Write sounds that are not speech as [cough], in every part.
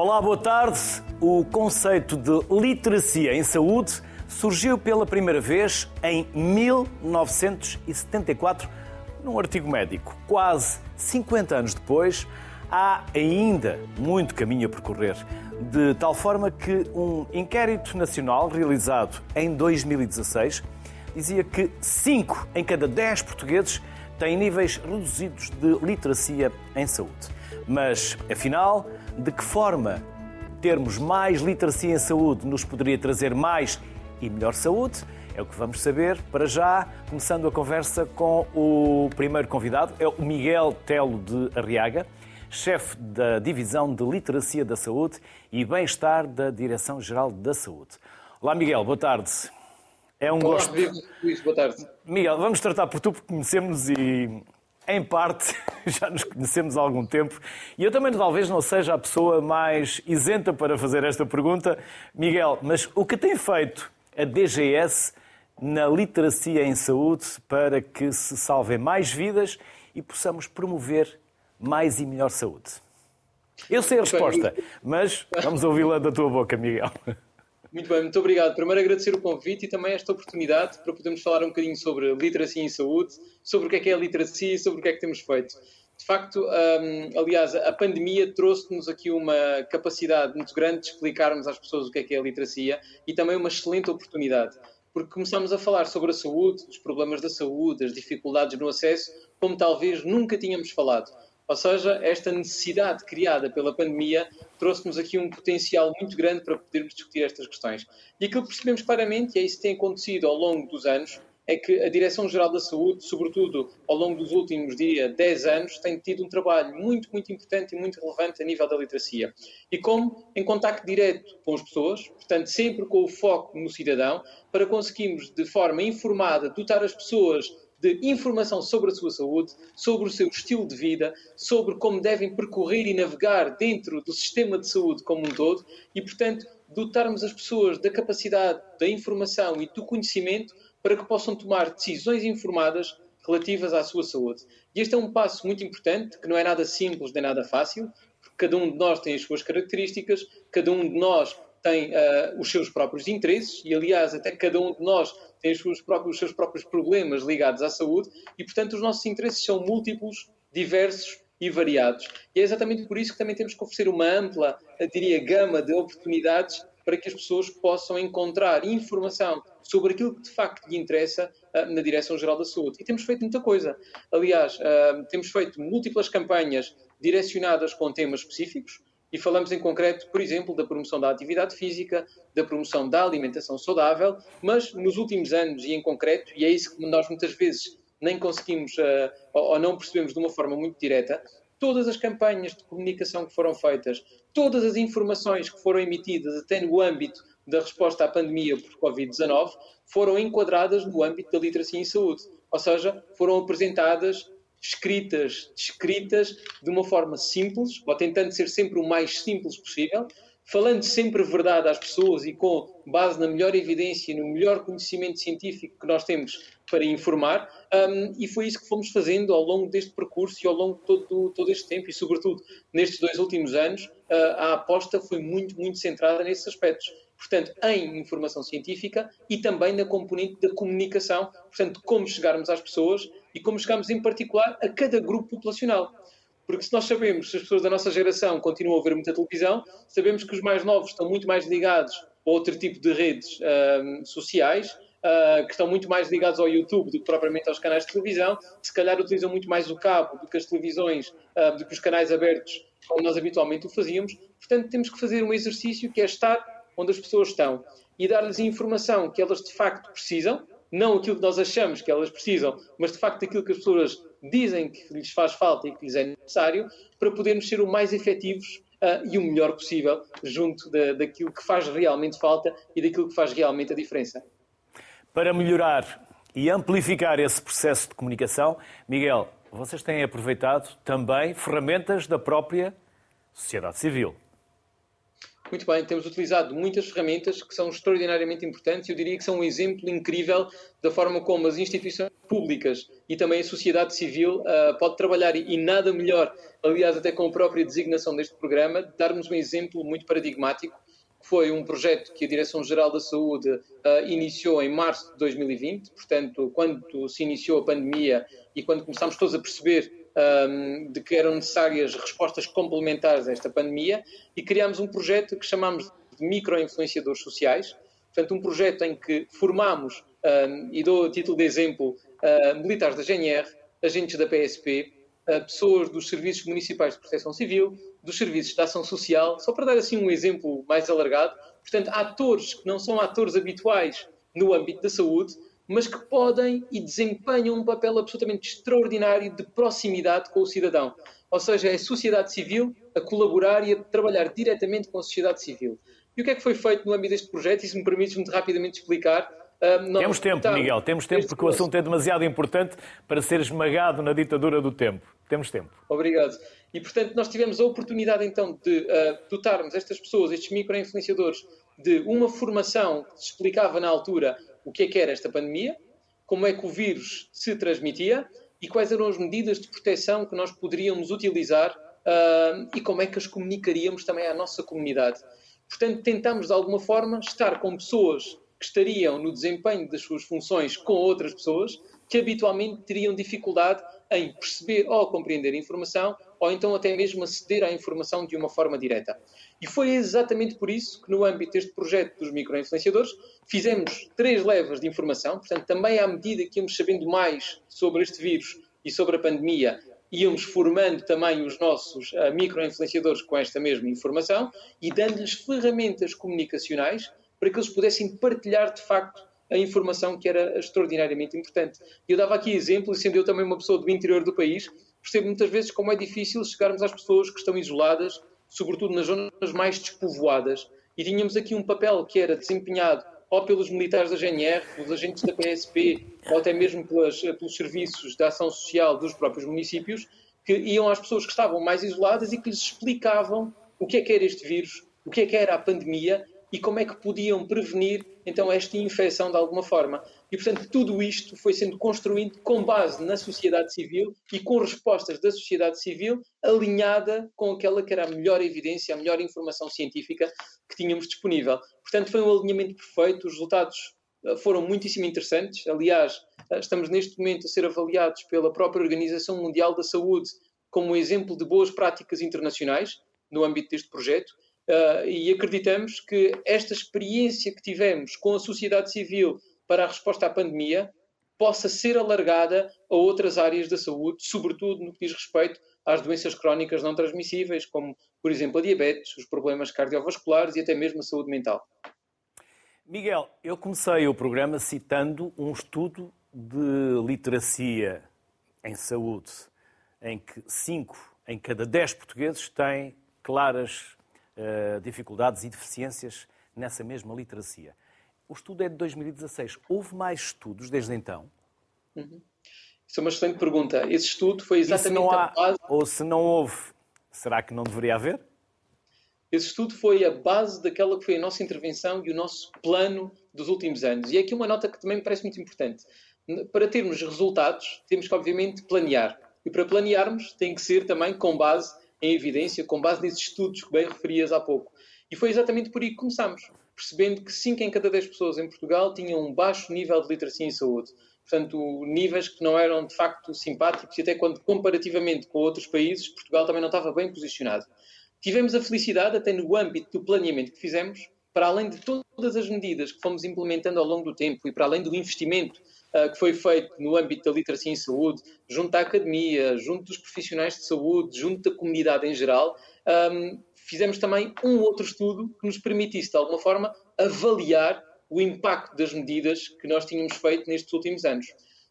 Olá, boa tarde. O conceito de literacia em saúde surgiu pela primeira vez em 1974 num artigo médico. Quase 50 anos depois, há ainda muito caminho a percorrer, de tal forma que um inquérito nacional realizado em 2016 dizia que 5 em cada 10 portugueses têm níveis reduzidos de literacia em saúde. Mas, afinal, de que forma termos mais literacia em saúde nos poderia trazer mais e melhor saúde? É o que vamos saber para já, começando a conversa com o primeiro convidado, é o Miguel Telo de Arriaga, chefe da Divisão de Literacia da Saúde e Bem-Estar da Direção-Geral da Saúde. Olá, Miguel, boa tarde. É um Olá, gosto. Luís, boa tarde. Miguel, vamos tratar por tu, porque conhecemos e em parte, [laughs] já nos conhecemos há algum tempo e eu também talvez não seja a pessoa mais isenta para fazer esta pergunta. Miguel, mas o que tem feito a DGS na literacia em saúde para que se salvem mais vidas e possamos promover mais e melhor saúde? Eu sei a resposta, mas vamos ouvi-la da tua boca, Miguel. [laughs] Muito bem, muito obrigado. Primeiro agradecer o convite e também esta oportunidade para podermos falar um bocadinho sobre literacia em saúde, sobre o que é que é a literacia e sobre o que é que temos feito. De facto, um, aliás, a pandemia trouxe-nos aqui uma capacidade muito grande de explicarmos às pessoas o que é que é a literacia e também uma excelente oportunidade, porque começamos a falar sobre a saúde, os problemas da saúde, as dificuldades no acesso, como talvez nunca tínhamos falado. Ou seja, esta necessidade criada pela pandemia trouxe-nos aqui um potencial muito grande para podermos discutir estas questões. E aquilo que percebemos claramente, e é isso que tem acontecido ao longo dos anos, é que a Direção-Geral da Saúde, sobretudo ao longo dos últimos dia 10 anos, tem tido um trabalho muito, muito importante e muito relevante a nível da literacia. E como em contacto direto com as pessoas, portanto, sempre com o foco no cidadão, para conseguirmos, de forma informada, dotar as pessoas de informação sobre a sua saúde, sobre o seu estilo de vida, sobre como devem percorrer e navegar dentro do sistema de saúde como um todo e, portanto, dotarmos as pessoas da capacidade da informação e do conhecimento para que possam tomar decisões informadas relativas à sua saúde. E este é um passo muito importante, que não é nada simples nem nada fácil, porque cada um de nós tem as suas características, cada um de nós tem uh, os seus próprios interesses e, aliás, até cada um de nós tem os seus, próprios, os seus próprios problemas ligados à saúde e, portanto, os nossos interesses são múltiplos, diversos e variados. E é exatamente por isso que também temos que oferecer uma ampla, diria, gama de oportunidades para que as pessoas possam encontrar informação sobre aquilo que de facto lhe interessa uh, na Direção-Geral da Saúde. E temos feito muita coisa. Aliás, uh, temos feito múltiplas campanhas direcionadas com temas específicos. E falamos em concreto, por exemplo, da promoção da atividade física, da promoção da alimentação saudável, mas nos últimos anos e em concreto, e é isso que nós muitas vezes nem conseguimos uh, ou não percebemos de uma forma muito direta, todas as campanhas de comunicação que foram feitas, todas as informações que foram emitidas até no âmbito da resposta à pandemia por Covid-19 foram enquadradas no âmbito da literacia em saúde. Ou seja, foram apresentadas escritas, descritas de uma forma simples, ou tentando ser sempre o mais simples possível, falando sempre verdade às pessoas e com base na melhor evidência, no melhor conhecimento científico que nós temos para informar, um, e foi isso que fomos fazendo ao longo deste percurso e ao longo de todo, todo este tempo, e sobretudo nestes dois últimos anos, uh, a aposta foi muito, muito centrada nesses aspectos. Portanto, em informação científica e também na componente da comunicação, portanto, como chegarmos às pessoas e como chegarmos em particular a cada grupo populacional. Porque se nós sabemos, se as pessoas da nossa geração continuam a ver muita televisão, sabemos que os mais novos estão muito mais ligados a outro tipo de redes uh, sociais, uh, que estão muito mais ligados ao YouTube do que propriamente aos canais de televisão, se calhar utilizam muito mais o cabo do que as televisões, uh, do que os canais abertos, como nós habitualmente o fazíamos. Portanto, temos que fazer um exercício que é estar onde as pessoas estão e dar-lhes a informação que elas de facto precisam, não aquilo que nós achamos que elas precisam, mas de facto aquilo que as pessoas dizem que lhes faz falta e que lhes é necessário, para podermos ser o mais efetivos uh, e o melhor possível junto da, daquilo que faz realmente falta e daquilo que faz realmente a diferença. Para melhorar e amplificar esse processo de comunicação, Miguel, vocês têm aproveitado também ferramentas da própria sociedade civil. Muito bem, temos utilizado muitas ferramentas que são extraordinariamente importantes e eu diria que são um exemplo incrível da forma como as instituições públicas e também a sociedade civil uh, pode trabalhar e, nada melhor, aliás, até com a própria designação deste programa, darmos um exemplo muito paradigmático, que foi um projeto que a Direção-Geral da Saúde uh, iniciou em março de 2020, portanto, quando se iniciou a pandemia e quando começámos todos a perceber um, de que eram necessárias respostas complementares a esta pandemia e criámos um projeto que chamamos de micro-influenciadores sociais, portanto, um projeto em que formamos, um, e dou a título de exemplo, uh, militares da GNR, agentes da PSP, uh, pessoas dos serviços municipais de proteção civil, dos serviços de ação social, só para dar assim um exemplo mais alargado, portanto, atores que não são atores habituais no âmbito da saúde, mas que podem e desempenham um papel absolutamente extraordinário de proximidade com o cidadão. Ou seja, é a sociedade civil a colaborar e a trabalhar diretamente com a sociedade civil. E o que é que foi feito no âmbito deste projeto? E se me permites muito rapidamente explicar. Uh, temos tempo, Miguel, temos tempo porque o assunto é demasiado importante para ser esmagado na ditadura do tempo. Temos tempo. Obrigado. E, portanto, nós tivemos a oportunidade, então, de uh, dotarmos estas pessoas, estes micro-influenciadores, de uma formação que se explicava na altura o que é que era esta pandemia, como é que o vírus se transmitia e quais eram as medidas de proteção que nós poderíamos utilizar uh, e como é que as comunicaríamos também à nossa comunidade. Portanto, tentamos de alguma forma estar com pessoas que estariam no desempenho das suas funções com outras pessoas que habitualmente teriam dificuldade em perceber ou compreender informação ou então até mesmo aceder à informação de uma forma direta. E foi exatamente por isso que, no âmbito deste projeto dos microinfluenciadores, fizemos três levas de informação, portanto, também à medida que íamos sabendo mais sobre este vírus e sobre a pandemia, íamos formando também os nossos uh, microinfluenciadores com esta mesma informação e dando-lhes ferramentas comunicacionais para que eles pudessem partilhar de facto a informação que era extraordinariamente importante. Eu dava aqui exemplos, sendo eu também uma pessoa do interior do país, percebo muitas vezes como é difícil chegarmos às pessoas que estão isoladas, sobretudo nas zonas mais despovoadas, e tínhamos aqui um papel que era desempenhado ou pelos militares da GNR, pelos agentes da PSP, ou até mesmo pelas, pelos serviços de ação social dos próprios municípios, que iam às pessoas que estavam mais isoladas e que lhes explicavam o que é que era este vírus, o que é que era a pandemia e como é que podiam prevenir então esta infecção de alguma forma. E, portanto, tudo isto foi sendo construído com base na sociedade civil e com respostas da sociedade civil alinhada com aquela que era a melhor evidência, a melhor informação científica que tínhamos disponível. Portanto, foi um alinhamento perfeito, os resultados eh, foram muitíssimo interessantes. Aliás, eh, estamos neste momento a ser avaliados pela própria Organização Mundial da Saúde como um exemplo de boas práticas internacionais no âmbito deste projeto Uh, e acreditamos que esta experiência que tivemos com a sociedade civil para a resposta à pandemia possa ser alargada a outras áreas da saúde, sobretudo no que diz respeito às doenças crónicas não transmissíveis, como, por exemplo, a diabetes, os problemas cardiovasculares e até mesmo a saúde mental. Miguel, eu comecei o programa citando um estudo de literacia em saúde, em que 5 em cada 10 portugueses têm claras uh, dificuldades e deficiências nessa mesma literacia. O estudo é de 2016. Houve mais estudos desde então? Uhum. Isso é uma excelente pergunta. Esse estudo foi exatamente há, a base. Ou se não houve, será que não deveria haver? Esse estudo foi a base daquela que foi a nossa intervenção e o nosso plano dos últimos anos. E é aqui uma nota que também me parece muito importante. Para termos resultados, temos que, obviamente, planear. E para planearmos, tem que ser também com base em evidência, com base nesses estudos que bem referias há pouco. E foi exatamente por aí que começámos, percebendo que 5 em cada 10 pessoas em Portugal tinham um baixo nível de literacia em saúde. Portanto, níveis que não eram de facto simpáticos e até quando, comparativamente com outros países, Portugal também não estava bem posicionado. Tivemos a felicidade, até no âmbito do planeamento que fizemos, para além de todas as medidas que fomos implementando ao longo do tempo e para além do investimento uh, que foi feito no âmbito da literacia em saúde, junto à academia, junto dos profissionais de saúde, junto da comunidade em geral, um, fizemos também um outro estudo que nos permitisse, de alguma forma, avaliar o impacto das medidas que nós tínhamos feito nestes últimos anos.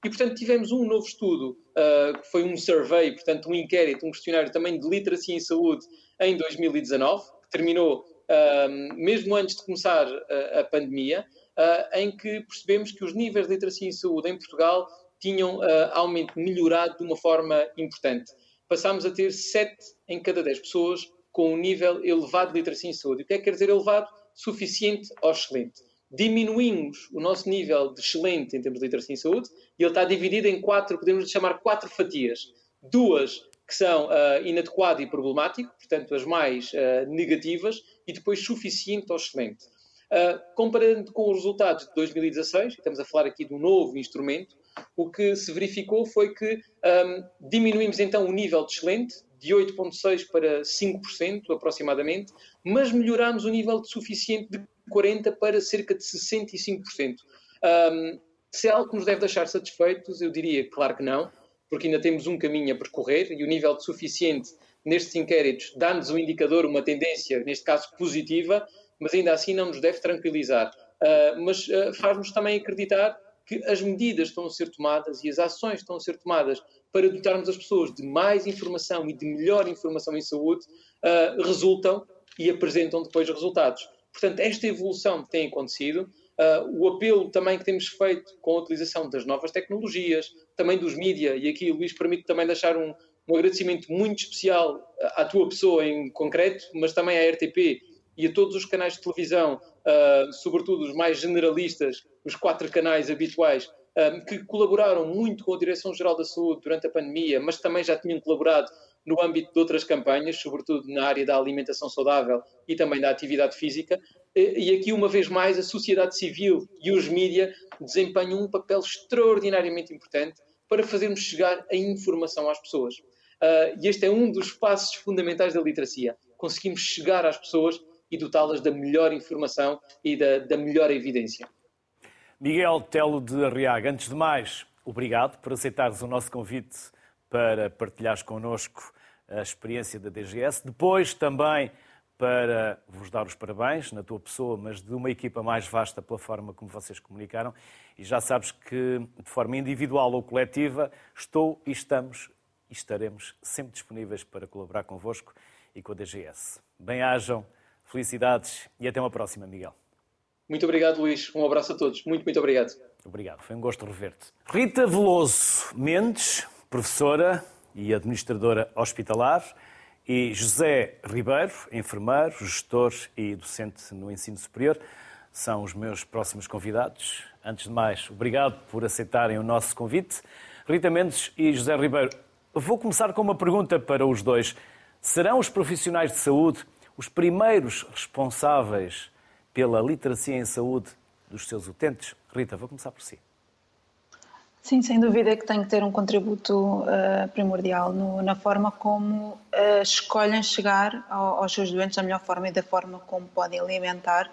E, portanto, tivemos um novo estudo, uh, que foi um survey, portanto, um inquérito, um questionário também de literacia em saúde em 2019, que terminou uh, mesmo antes de começar a, a pandemia, uh, em que percebemos que os níveis de literacia em saúde em Portugal tinham aumento melhorado de uma forma importante. Passámos a ter 7 em cada 10 pessoas com um nível elevado de literacia em saúde. O que é que quer dizer elevado? Suficiente ou excelente. diminuímos o nosso nível de excelente em termos de literacia em saúde e ele está dividido em quatro, podemos chamar quatro fatias. Duas que são uh, inadequado e problemático, portanto as mais uh, negativas, e depois suficiente ou excelente. Uh, comparando com os resultados de 2016, estamos a falar aqui de um novo instrumento, o que se verificou foi que um, diminuímos então o nível de excelente, de 8,6% para 5% aproximadamente, mas melhorámos o nível de suficiente de 40% para cerca de 65%. Um, se é algo que nos deve deixar satisfeitos, eu diria claro que não, porque ainda temos um caminho a percorrer e o nível de suficiente nestes inquéritos dá-nos um indicador, uma tendência, neste caso positiva, mas ainda assim não nos deve tranquilizar. Uh, mas uh, faz-nos também acreditar que as medidas estão a ser tomadas e as ações estão a ser tomadas para dotarmos as pessoas de mais informação e de melhor informação em saúde uh, resultam e apresentam depois resultados. Portanto, esta evolução tem acontecido. Uh, o apelo também que temos feito com a utilização das novas tecnologias, também dos mídia, e aqui Luís permite também deixar um, um agradecimento muito especial à tua pessoa em concreto, mas também à RTP e a todos os canais de televisão, uh, sobretudo os mais generalistas, os quatro canais habituais, uh, que colaboraram muito com a Direção-Geral da Saúde durante a pandemia, mas também já tinham colaborado no âmbito de outras campanhas, sobretudo na área da alimentação saudável e também da atividade física. E aqui, uma vez mais, a sociedade civil e os mídia desempenham um papel extraordinariamente importante para fazermos chegar a informação às pessoas. Uh, e este é um dos passos fundamentais da literacia. Conseguimos chegar às pessoas e dotá-las da melhor informação e da, da melhor evidência. Miguel Telo de Arriaga, antes de mais, obrigado por aceitares o nosso convite para partilhares connosco a experiência da DGS. Depois também para vos dar os parabéns na tua pessoa, mas de uma equipa mais vasta pela forma como vocês comunicaram. E já sabes que, de forma individual ou coletiva, estou e estamos e estaremos sempre disponíveis para colaborar convosco e com a DGS. Bem-ajam Felicidades e até uma próxima, Miguel. Muito obrigado, Luís. Um abraço a todos. Muito, muito obrigado. Obrigado. Foi um gosto rever-te. Rita Veloso Mendes, professora e administradora hospitalar, e José Ribeiro, enfermeiro, gestor e docente no ensino superior, são os meus próximos convidados. Antes de mais, obrigado por aceitarem o nosso convite. Rita Mendes e José Ribeiro, vou começar com uma pergunta para os dois. Serão os profissionais de saúde os primeiros responsáveis pela literacia em saúde dos seus utentes? Rita, vou começar por si. Sim, sem dúvida que tem que ter um contributo uh, primordial no, na forma como uh, escolhem chegar ao, aos seus doentes da melhor forma e da forma como podem alimentar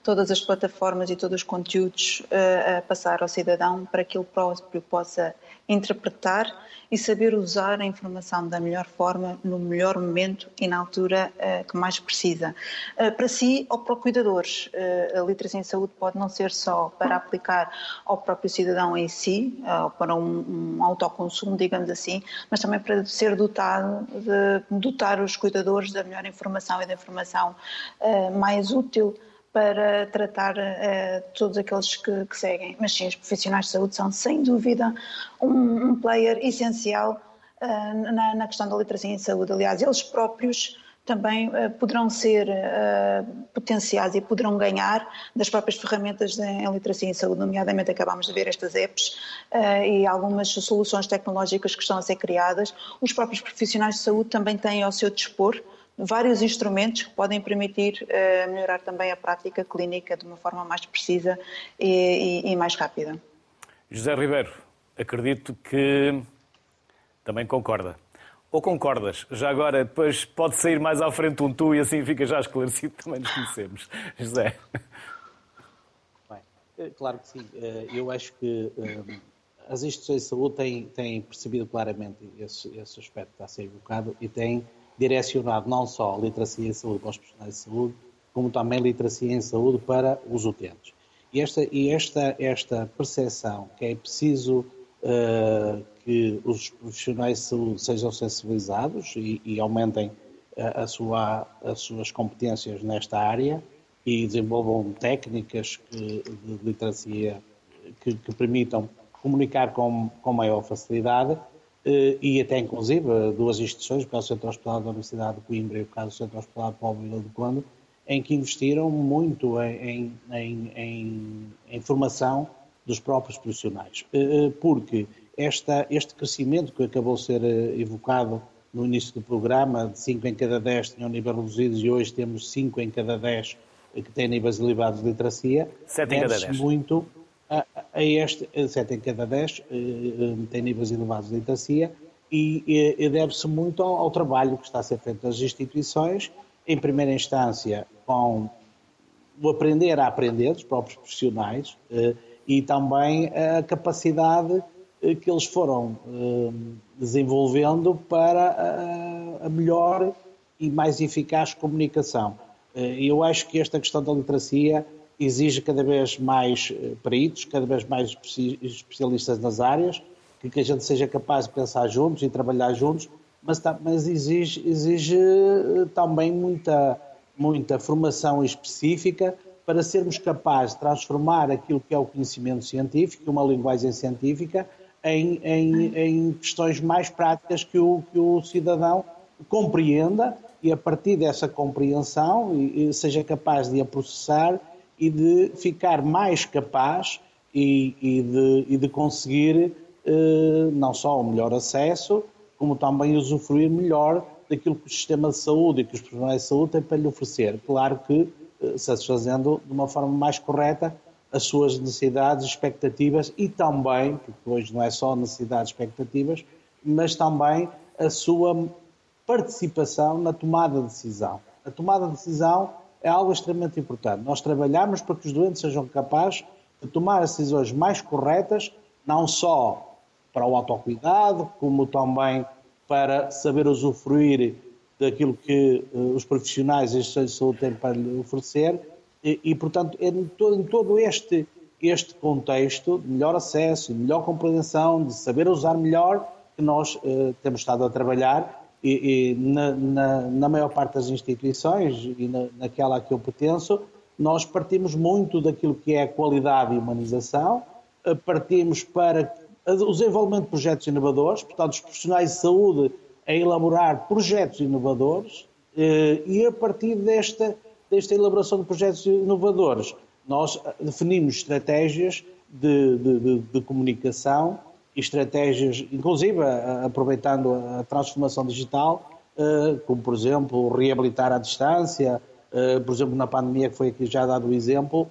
todas as plataformas e todos os conteúdos uh, a passar ao cidadão para que ele próprio possa interpretar e saber usar a informação da melhor forma, no melhor momento e na altura uh, que mais precisa. Uh, para si ou para cuidadores, uh, a literacia em saúde pode não ser só para aplicar ao próprio cidadão em si, ou para um, um autoconsumo, digamos assim, mas também para ser dotado, de dotar os cuidadores da melhor informação e da informação mais útil para tratar uh, todos aqueles que, que, seguem. Mas sim, os profissionais de saúde são, sem dúvida, um, um player essencial uh, na, na, questão da literacia em saúde. Aliás, eles próprios também uh, poderão ser potenciais e poderão ganhar das próprias ferramentas de, em literacia em saúde, nomeadamente acabamos de ver estas apps e algumas soluções tecnológicas que estão a ser criadas. Os próprios profissionais de saúde também têm ao seu dispor vários instrumentos que podem permitir uh, melhorar também a prática clínica de uma forma mais precisa e, e, e, mais rápida. José Ribeiro, acredito que também concorda. Ou concordas? Já agora, depois pode sair mais à frente um tu e assim fica já esclarecido, [laughs] também nos conhecemos. José. Bem, é claro que sim. Eh, eu acho que eh, as instituições de saúde têm, têm percebido claramente esse, esse aspecto que está a ser evocado e têm direcionado não só a literacia em saúde para os profissionais de saúde, como também literacia em saúde para os utentes. E esta, e esta, esta percepção que é preciso uh, que os profissionais de saúde sejam sensibilizados e, e aumentem a sua, as suas competências nesta área e desenvolvam técnicas que, de literacia que, que permitam comunicar com, com maior facilidade e até inclusive duas instituições, o caso do Centro Hospitalar da Universidade de Coimbra e o caso do Centro Hospitalar Povo Vila do Conde, em que investiram muito em, em, em, em formação dos próprios profissionais. Eh, eh, porque esta, este crescimento que acabou de ser eh, evocado no início do programa, de 5 em cada 10 tinham níveis reduzidos e hoje temos 5 em cada 10 que têm níveis elevados de literacia, deve-se muito a, a este, 7 em cada 10 têm níveis elevados de literacia, e, e deve-se muito ao, ao, trabalho que está a ser feito das instituições, em primeira instância com o aprender a aprender dos próprios profissionais eh, e também a capacidade eh, que eles foram eh, desenvolvendo para a melhor e mais eficaz comunicação. Eu acho que esta questão da literacia exige cada vez mais peritos, cada vez mais especialistas nas áreas, que a gente seja capaz de pensar juntos e trabalhar juntos, mas, mas exige, exige eh, também muita, muita formação específica para sermos capazes de transformar aquilo que é o conhecimento científico, uma linguagem científica, em, em, em questões mais práticas que o, que o cidadão compreenda e a partir dessa compreensão seja capaz de a processar e de ficar mais capaz e, e, de, e de conseguir eh, não só o melhor acesso, como também usufruir melhor daquilo que o sistema de saúde e que os profissionais de saúde têm para lhe oferecer. Claro que eh, satisfazendo de uma forma mais correta as suas necessidades, expectativas e também, porque hoje não é só necessidades, expectativas, mas também a sua participação na tomada de decisão. A tomada de decisão é algo extremamente importante. Nós trabalhamos para que os doentes sejam capazes de tomar as decisões mais corretas, não só para o autocuidado, como também para saber usufruir daquilo que uh, os profissionais e de saúde têm para lhe oferecer e, e portanto, é em todo, em todo este, este contexto de melhor acesso, melhor compreensão, de saber usar melhor, que nós uh, temos estado a trabalhar e, e na, na, na, maior parte das instituições e na, naquela a que eu pertenço, nós partimos muito daquilo que é a qualidade e humanização, uh, partimos para o desenvolvimento de projetos inovadores, portanto, os profissionais de saúde a elaborar projetos inovadores eh, e a partir desta, desta elaboração de projetos inovadores, nós definimos estratégias de, de, de, de comunicação estratégias, inclusive aproveitando a transformação digital, eh, como por exemplo reabilitar à distância, eh, por exemplo na pandemia que foi aqui já dado o exemplo,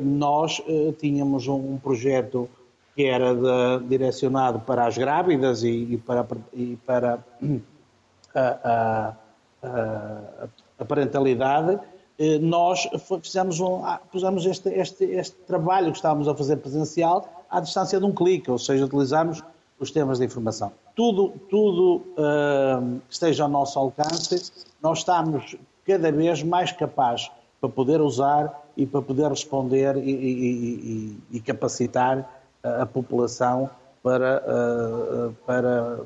nós tínhamos um projeto que era de, direcionado para as grávidas e, e para, e para [clears throat] a, a, a, parentalidade, eh, nós fizemos, um, ah, pusemos este, este, este trabalho que estávamos a fazer presencial à distância de um clique, ou seja, utilizamos os temas de informação. Tudo, tudo uh, que esteja ao nosso alcance, nós estamos cada vez mais capazes para poder usar e para poder responder e, e, e, e capacitar a população para, eh, para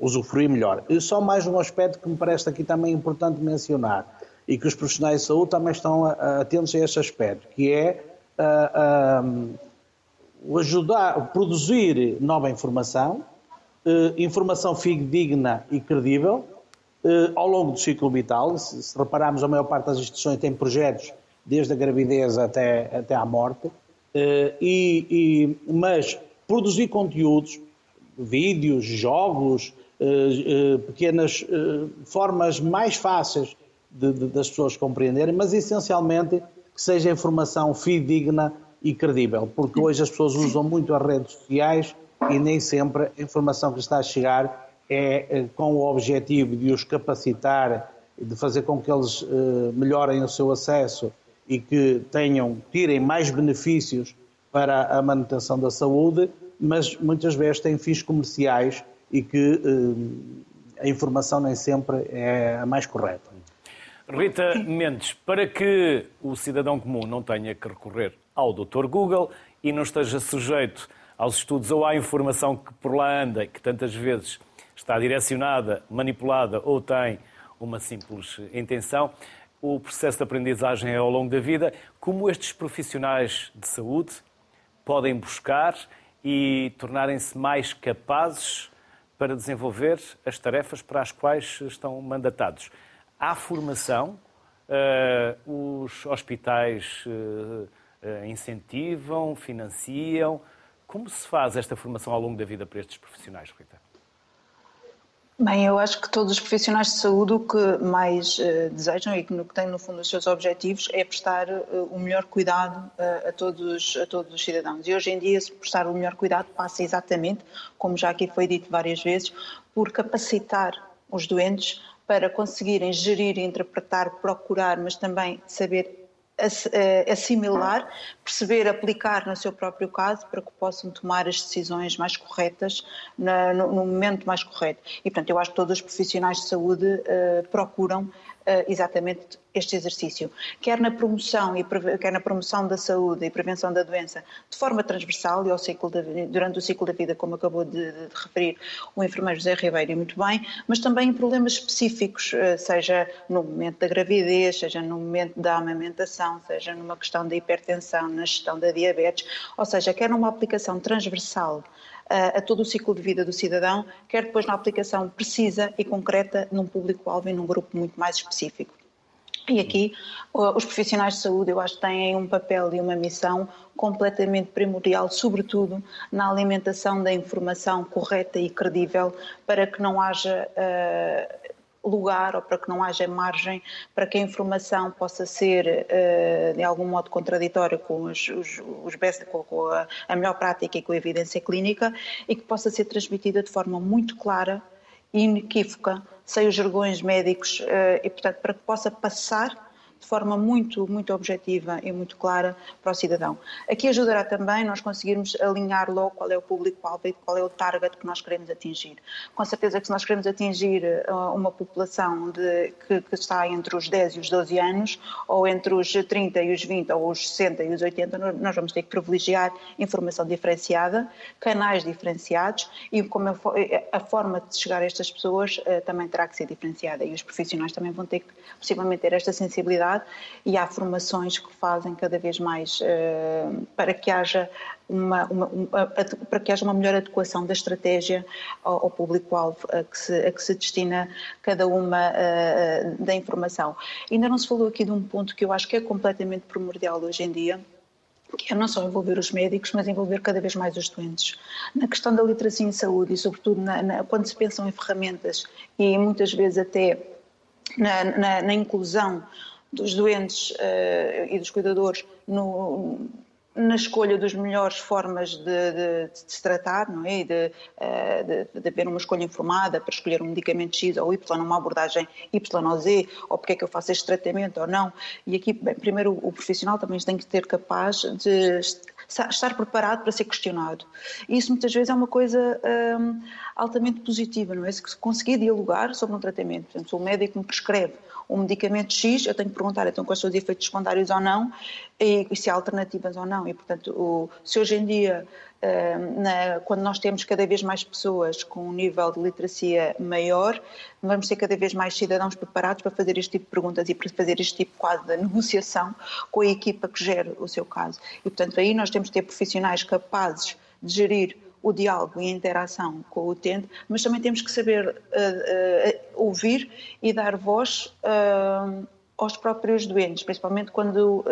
usufruir melhor. E só mais um aspecto que me parece aqui também importante mencionar e que os profissionais de saúde também estão atentos a esse aspecto, que é uh, ajudar, produzir nova informação, uh, informação fidedigna e credível, uh, ao longo do ciclo vital. Se, se repararmos, a maior parte das instituições tem projetos desde a gravidez até, até à morte, eh, e, e, mas produzir conteúdos, vídeos, jogos, eh, eh, pequenas formas mais fáceis de, de, das pessoas compreenderem, mas essencialmente que seja informação fidedigna e credível, porque hoje as pessoas usam muito as redes sociais e nem sempre a informação que está a chegar é com o objetivo de os capacitar, de fazer com que eles melhorem o seu acesso e que tenham, tirem mais benefícios para a manutenção da saúde, mas muitas vezes têm fins comerciais e que eh, a informação nem sempre é a mais correta. Rita Mendes, para que o cidadão comum não tenha que recorrer ao Dr. Google e não esteja sujeito aos estudos ou à informação que por lá anda que tantas vezes está direcionada, manipulada ou tem uma simples intenção, o processo de aprendizagem é ao longo da vida, como estes profissionais de saúde podem buscar e tornarem-se mais capazes para desenvolver as tarefas para as quais estão mandatados. Há formação Uh, os hospitais uh, incentivam, financiam. Como se faz esta formação ao longo da vida para estes profissionais, Rita? Bem, eu acho que todos os profissionais de saúde o que mais uh, desejam e que, no, que têm no fundo os seus objetivos é prestar uh, o melhor cuidado uh, a, todos, a todos os cidadãos. E hoje em dia, se prestar o melhor cuidado passa exatamente, como já aqui foi dito várias vezes, por capacitar os doentes para conseguirem gerir, interpretar, procurar, mas também saber eh, assimilar, perceber, aplicar no seu próprio caso para que possam tomar as decisões mais corretas no, momento mais correto. E, portanto, eu acho que todos os profissionais de saúde uh, procuram eh, exatamente este exercício, quer na promoção e quer na promoção da saúde e prevenção da doença, de forma transversal e ao ciclo durante o ciclo da vida, como acabou de, de, referir o enfermeiro José Ribeiro muito bem, mas também em problemas específicos, eh, seja no momento da gravidez, seja no momento da amamentação, seja numa questão da hipertensão, na gestão da diabetes, ou seja, quer numa aplicação transversal a todo o ciclo de vida do cidadão, quer depois na aplicação precisa e concreta num público-alvo e num grupo muito mais específico. E aqui os profissionais de saúde, eu acho que têm um papel e uma missão completamente primordial, sobretudo na alimentação da informação correta e credível, para que não haja uh, lugar ou para que não haja margem para que a informação possa ser uh, de algum modo contraditória com, os, os, os best, com, a, a, melhor prática e com a evidência clínica e que possa ser transmitida de forma muito clara e inequívoca, sem os jargões médicos uh, e, portanto, para que possa passar de forma muito, muito objetiva e muito clara para o cidadão. Aqui ajudará também nós conseguirmos alinhar logo qual é o público-alvo e qual é o target que nós queremos atingir. Com certeza que se nós queremos atingir uh, uma população de, que, que, está entre os 10 e os 12 anos, ou entre os 30 e os 20, ou os 60 e os 80, nós vamos ter que privilegiar informação diferenciada, canais diferenciados e como a forma de chegar a estas pessoas uh, também terá que ser diferenciada e os profissionais também vão ter que possivelmente ter esta sensibilidade e há formações que fazem cada vez mais uh, para que haja uma, uma, uma, para que haja uma melhor adequação da estratégia ao, ao público-alvo a, a que se destina cada uma uh, da informação. Ainda não se falou aqui de um ponto que eu acho que é completamente primordial hoje em dia, que é não só envolver os médicos, mas envolver cada vez mais os doentes. Na questão da literacia em saúde e, sobretudo, na, na, quando se pensam em ferramentas e muitas vezes até na, na inclusão dos doentes uh, e dos cuidadores no, na escolha das melhores formas de, de, de, se tratar, não é? De, uh, de, de, haver uma escolha informada para escolher um medicamento X ou Y, uma abordagem Y ou Z, ou porque é que eu faço este tratamento ou não. E aqui, bem, primeiro, o, o profissional também tem que ser capaz de estar preparado para ser questionado. E isso muitas vezes é uma coisa um, altamente positiva, não é? Se conseguir dialogar sobre um tratamento, por exemplo, se o médico me prescreve um medicamento X, eu tenho que perguntar então quais são os efeitos secundários ou não e, e se há alternativas ou não. E, portanto, o, se hoje em dia, uh, na, quando nós temos cada vez mais pessoas com um nível de literacia maior, vamos ter cada vez mais cidadãos preparados para fazer este tipo de perguntas e para fazer este tipo quase de negociação com a equipa que gera o seu caso. E, portanto, aí nós temos que ter profissionais capazes de gerir o diálogo e a interação com o utente, mas também temos que saber uh, uh, ouvir e dar voz uh, aos próprios doentes, principalmente quando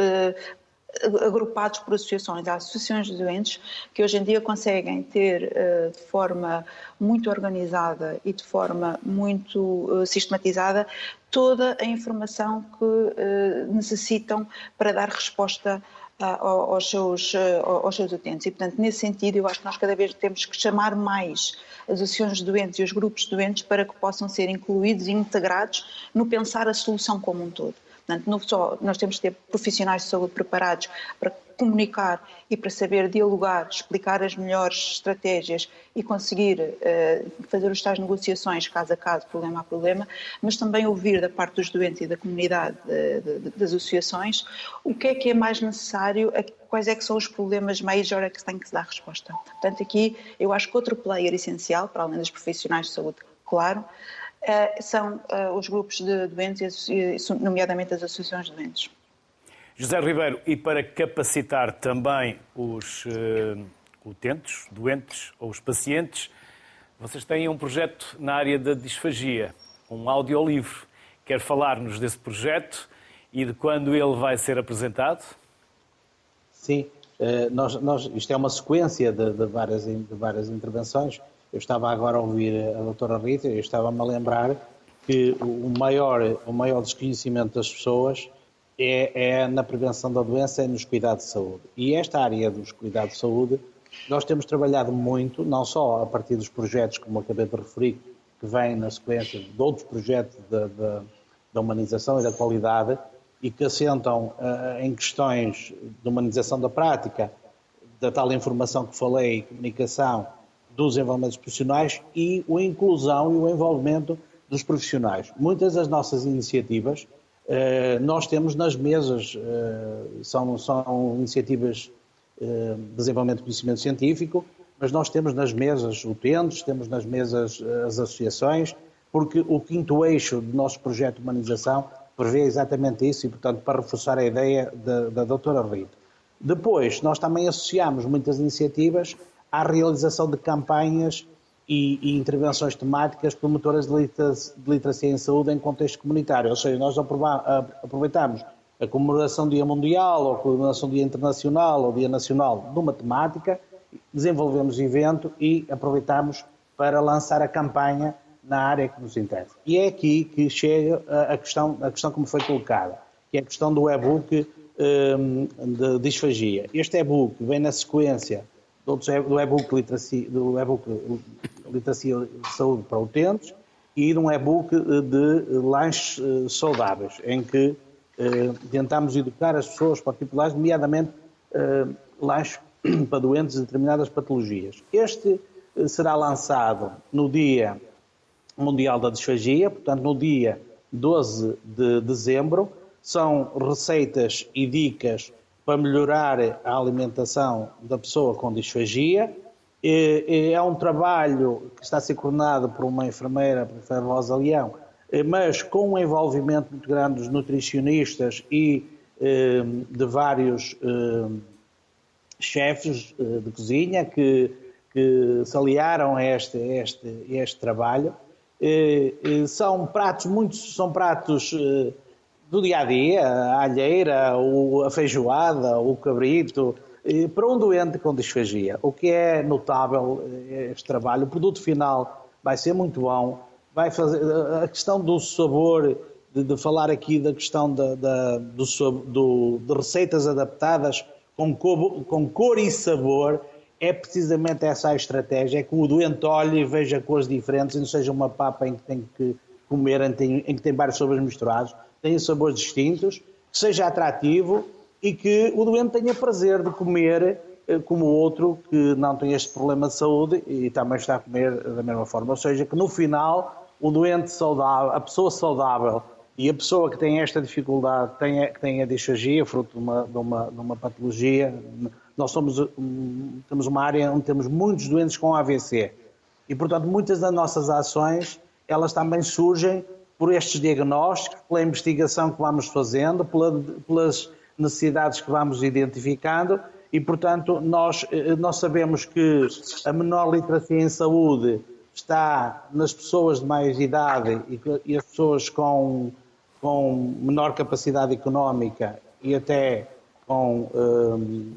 agrupados por associações. Há associações de doentes que hoje em dia conseguem ter de forma muito organizada e de forma muito sistematizada toda a informação que necessitam para dar resposta aos seus, aos seus utentes. E, portanto, nesse sentido, eu acho que nós cada vez temos que chamar mais as associações de doentes e os grupos de doentes para que possam ser incluídos e integrados no pensar a solução como um todo. Portanto, não só nós temos que ter profissionais de saúde preparados para comunicar e para saber dialogar, explicar as melhores estratégias e conseguir uh, fazer os tais negociações caso a caso, problema a problema, mas também ouvir da parte dos doentes e da comunidade de, de, das associações o que é que é mais necessário, quais é que são os problemas maiores a que se tem que se dar resposta. Portanto, aqui eu acho que outro player essencial, para além dos profissionais de saúde, claro, são uh, os grupos de doentes, nomeadamente as associações de doentes. José Ribeiro, e para capacitar também os uh, utentes, doentes ou os pacientes, vocês têm um projeto na área da disfagia, um audiolivro. Quer falar-nos desse projeto e de quando ele vai ser apresentado? Sim, eh, nós, nós, isto é uma sequência de, de, várias, de várias intervenções. Eu estava agora a ouvir a doutora Rita e estava-me a lembrar que o maior, o maior desconhecimento das pessoas é, é, na prevenção da doença e nos cuidados de saúde. E esta área dos cuidados de saúde, nós temos trabalhado muito, não só a partir dos projetos, como acabei de referir, que vêm na sequência de outros projetos da humanização e da qualidade, e que assentam uh, em questões de humanização da prática, da tal informação que falei, comunicação, dos envolvimentos profissionais e a inclusão e o envolvimento dos profissionais. Muitas das nossas iniciativas uh, nós temos nas mesas, uh, são, são iniciativas de desenvolvimento de conhecimento científico, mas nós temos nas mesas utentes, temos nas mesas as associações, porque o quinto eixo do nosso projeto de humanização prevê exatamente isso e, portanto, para reforçar a ideia da, da doutora Rita. Depois, nós também associamos muitas iniciativas à realização de campanhas e, e intervenções temáticas promotoras de, de literacia em saúde em contexto comunitário. Ou seja, nós aproveitamos a comemoração do Dia Mundial, ou a comemoração do Dia Internacional, ou Dia Nacional de uma temática, desenvolvemos o evento e aproveitamos para lançar a campanha na área que nos interessa. E é aqui que chega a questão, a questão que me foi colocada, que é a questão do e-book um, de disfagia. Este e-book vem na sequência do e-book literacia, do e-book literacia de saúde para utentes e de um e-book de lanches eh, saudáveis, em que eh, tentamos educar as pessoas particulares, nomeadamente eh, lanches [coughs] para doentes de determinadas patologias. Este eh, será lançado no dia Mundial da Disfagia, portanto, no dia 12 de dezembro. São receitas e dicas para melhorar a alimentação da pessoa com disfagia. É um trabalho que está a ser coordenado por uma enfermeira, por enfermeira Rosa Leão, mas com um envolvimento muito grande dos nutricionistas e de vários chefes de cozinha que, que se aliaram a este, a este, a este trabalho eh, eh, são pratos muito são pratos eh, do dia a dia, a alheira, a feijoada, o cabrito, para um doente com disfagia. O que é notável este trabalho, o produto final vai ser muito bom, vai fazer a questão do sabor, de, de falar aqui da questão da, da do, do, de receitas adaptadas com cor, com cor e sabor é precisamente essa a estratégia, é que o doente olhe e veja cores diferentes e não seja uma papa em que tem que comer, em, que tem vários sabores misturados, tenha sabores distintos, que seja atrativo e que o doente tenha prazer de comer eh, como outro que não tem este problema de saúde e também está a comer da mesma forma. Ou seja, que no final o doente saudável, a pessoa saudável e a pessoa que tem esta dificuldade, que tem a disfagia, fruto de uma, de uma, de uma patologia, nós somos, temos uma área onde temos muitos doentes com AVC e, portanto, muitas das nossas ações, elas também surgem por estes diagnósticos, pela investigação que vamos fazendo, pela, pelas necessidades que vamos identificando e, portanto, nós, eh, nós sabemos que a menor literacia em saúde está nas pessoas de mais idade e, e as pessoas com, com menor capacidade económica e até com hum,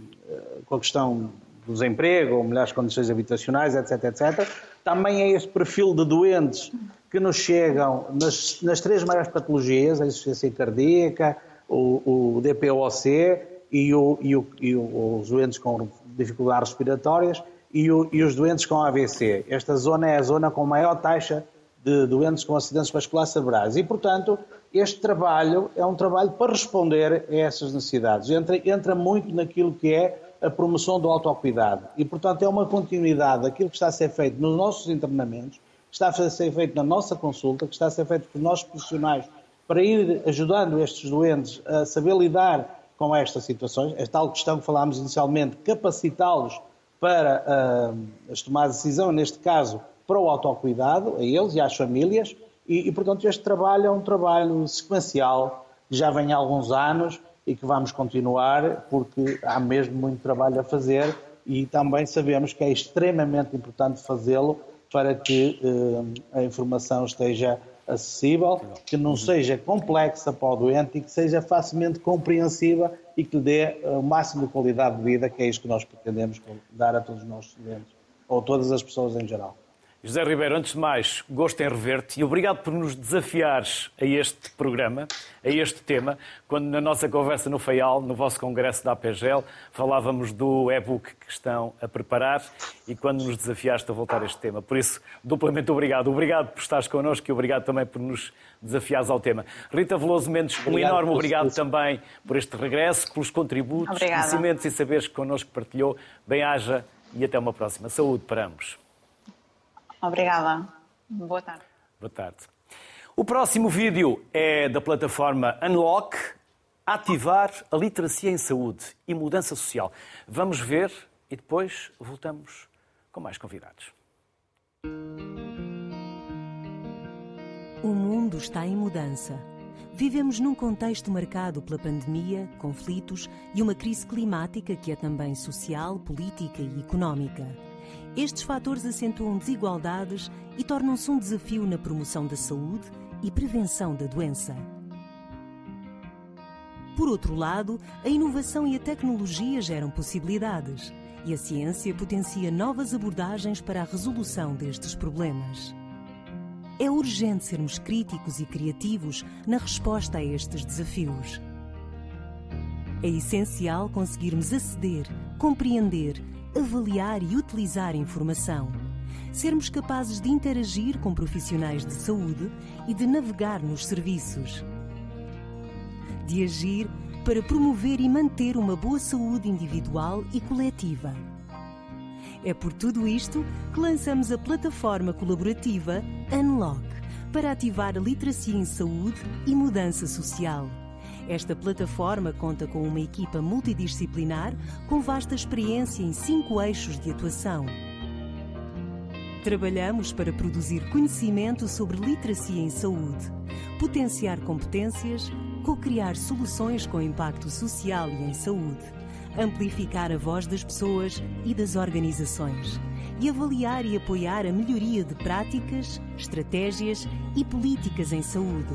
com a questão do desemprego, ou melhores condições habitacionais, etc, etc. Também é esse perfil de doentes que nos chegam nas, nas três maiores patologias, a insuficiência cardíaca, o, o DPOC e, o, e, o, e os doentes com dificuldades respiratórias e, e, os doentes com AVC. Esta zona é a zona com maior taxa de doentes com acidentes vasculares cerebrais. E, portanto, este trabalho é um trabalho para responder a essas necessidades. Entra, entra muito naquilo que é a promoção do autocuidado. E, portanto, é uma continuidade daquilo que está a ser feito nos nossos internamentos, que está a ser feito na nossa consulta, que está a ser feito por nossos profissionais para ir ajudando estes doentes a saber lidar com estas situações. Esta tal questão que falámos inicialmente, capacitá-los para uh, de decisão, neste caso, para o autocuidado, a eles e às famílias, e, e, portanto, este trabalho é um trabalho sequencial que já vem há alguns anos e que vamos continuar porque há mesmo muito trabalho a fazer e também sabemos que é extremamente importante fazê-lo para que eh, a informação esteja acessível, que não seja complexa para o doente e que seja facilmente compreensiva e que lhe dê o máximo de qualidade de vida, que é isso que nós pretendemos dar a todos os nossos doentes, ou todas as pessoas em geral. José Ribeiro, antes de mais, gosto em rever-te e obrigado por nos desafiares a este programa, a este tema, quando na nossa conversa no FEIAL, no vosso congresso da APGEL, falávamos do e-book que estão a preparar e quando nos desafiaste a voltar a este tema. Por isso, duplamente obrigado. Obrigado por estares connosco e obrigado também por nos desafiares ao tema. Rita Veloso Mendes, obrigado, um enorme obrigado também por este regresso, pelos contributos, Obrigada. conhecimentos e saberes que connosco partilhou. Bem-haja e até uma próxima. Saúde para ambos. Obrigada. Boa tarde. Boa tarde. O próximo vídeo é da plataforma Unlock, ativar a literacia em saúde e mudança social. Vamos ver e depois voltamos com mais convidados. O mundo está em mudança. Vivemos num contexto marcado pela pandemia, conflitos e uma crise climática que é também social, política e económica. Estes fatores acentuam desigualdades e tornam-se um desafio na promoção da saúde e prevenção da doença. Por outro lado, a inovação e a tecnologia geram possibilidades e a ciência potencia novas abordagens para a resolução destes problemas. É urgente sermos críticos e criativos na resposta a estes desafios. É essencial conseguirmos aceder, compreender avaliar e utilizar informação. Sermos capazes de interagir com profissionais de saúde e de navegar nos serviços. De agir para promover e manter uma boa saúde individual e coletiva. É por tudo isto que lançamos a plataforma colaborativa Unlock para ativar a literacia em saúde e mudança social. Esta plataforma conta com uma equipa multidisciplinar com vasta experiência em cinco eixos de atuação. Trabalhamos para produzir conhecimento sobre literacia em saúde, potenciar competências, co-criar soluções com impacto social e em saúde, amplificar a voz das pessoas e das organizações e avaliar e apoiar a melhoria de práticas, estratégias e políticas em saúde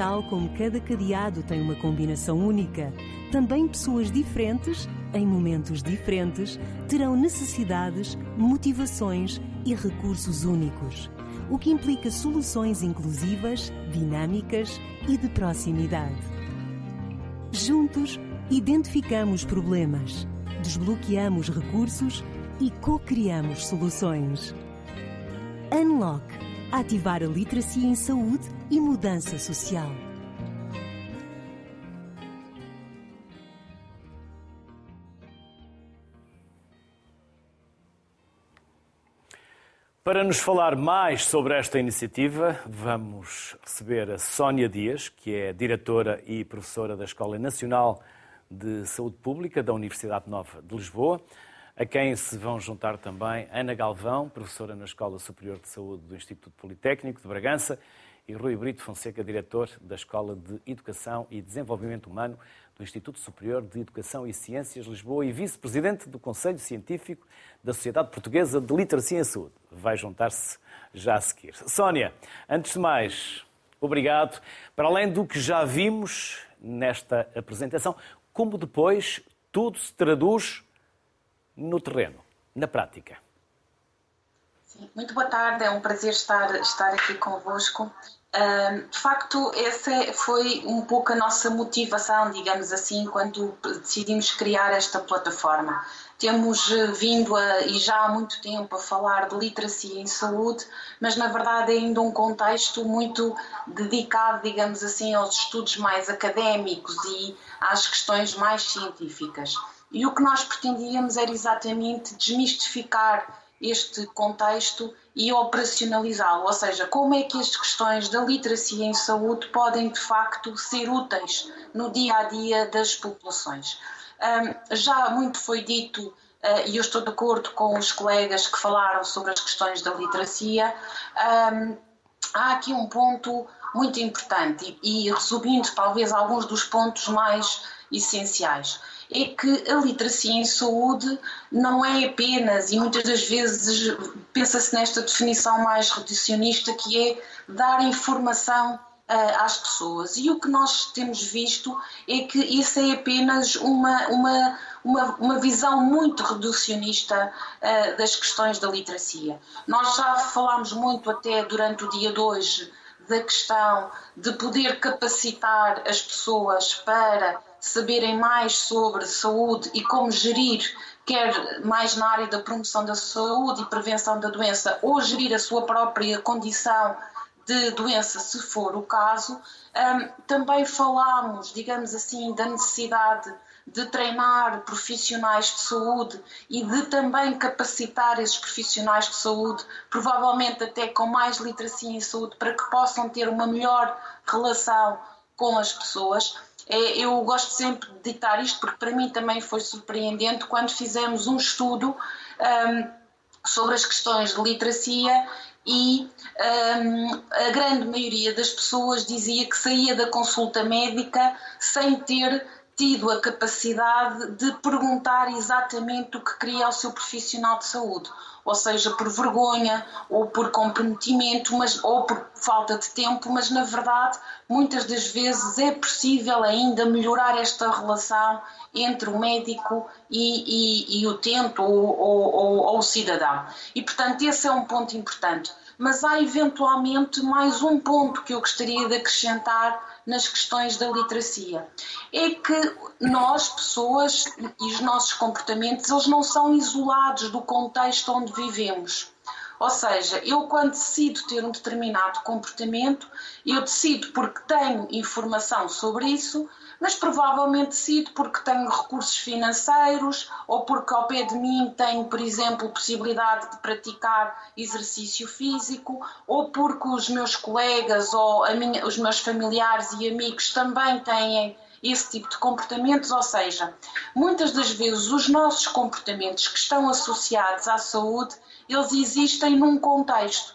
Tal como cada cadeado tem uma combinação única, também pessoas diferentes, em momentos diferentes, terão necessidades, motivações e recursos únicos, o que implica soluções inclusivas, dinâmicas e de proximidade. Juntos, identificamos problemas, desbloqueamos recursos e co-criamos soluções. Unlock ativar a literacia em saúde e mudança social. Para nos falar mais sobre esta iniciativa, vamos receber a Sónia Dias, que é diretora e professora da Escola Nacional de Saúde Pública da Universidade Nova de Lisboa a quem se vão juntar também Ana Galvão, professora na Escola Superior de Saúde do Instituto Politécnico de Bragança, e Rui Brito Fonseca, diretor da Escola de Educação e Desenvolvimento Humano do Instituto Superior de Educação e Ciências Lisboa e vice-presidente do Conselho Científico da Sociedade Portuguesa de Literacia em Saúde. Vai juntar-se já a seguir. Sónia, antes de mais, obrigado. Para além do que já vimos nesta apresentação, como depois tudo se traduz no terreno, na prática. Sim, muito boa tarde, é um prazer estar, estar aqui convosco. de facto, essa foi um pouco a nossa motivação, digamos assim, quando decidimos criar esta plataforma. Temos eh, vindo a, e já há muito tempo a falar de literacia em saúde, mas na verdade é ainda um contexto muito dedicado, digamos assim, aos estudos mais académicos e às questões mais científicas. E o que nós pretendíamos era exatamente desmistificar este contexto e operacionalizá-lo, ou seja, como é que as questões da literacia em saúde podem de facto ser úteis no dia a dia das populações. Um, já muito foi dito, uh, e eu estou de acordo com os colegas que falaram sobre as questões da literacia, um, há aqui um ponto muito importante e, e resumindo talvez alguns dos pontos mais essenciais é que a literacia em saúde não é apenas, e muitas das vezes pensa-se nesta definição mais reducionista, que é dar informação às pessoas. E o que nós temos visto é que isso é apenas uma, uma, uma, uma visão muito reducionista uh, das questões da literacia. Nós já falámos muito até durante o dia de hoje da questão de poder capacitar as pessoas para saberem mais sobre saúde e como gerir, quer mais na área da promoção da saúde e prevenção da doença, ou gerir a sua própria condição de doença, se for o caso. Um, também falámos, digamos assim, da necessidade de treinar profissionais de saúde e de também capacitar esses profissionais de saúde, provavelmente até com mais literacia em saúde, para que possam ter uma melhor relação com as pessoas. É, eu gosto sempre de ditar isto porque para mim também foi surpreendente quando fizemos um estudo um, sobre as questões de literacia e um, a grande maioria das pessoas dizia que saía da consulta médica sem ter tido a capacidade de perguntar exatamente o que queria ao seu profissional de saúde, ou seja, por vergonha ou por comprometimento, mas, ou por falta de tempo, mas na verdade muitas das vezes é possível ainda melhorar esta relação entre o médico e, e, e o utente ou, ou, ou, ou o cidadão. E portanto esse é um ponto importante mas há eventualmente mais um ponto que eu gostaria de acrescentar nas questões da literacia. É que nós, pessoas, e os nossos comportamentos, eles não são isolados do contexto onde vivemos. Ou seja, eu quando decido ter um determinado comportamento, eu decido porque tenho informação sobre isso, mas provavelmente decido porque tenho recursos financeiros ou porque ao pé de mim tenho, por exemplo, possibilidade de praticar exercício físico ou porque os meus colegas ou minha, os meus familiares e amigos também têm esse tipo de comportamentos, ou seja, muitas das vezes os nossos comportamentos que estão associados à saúde, eles existem num contexto.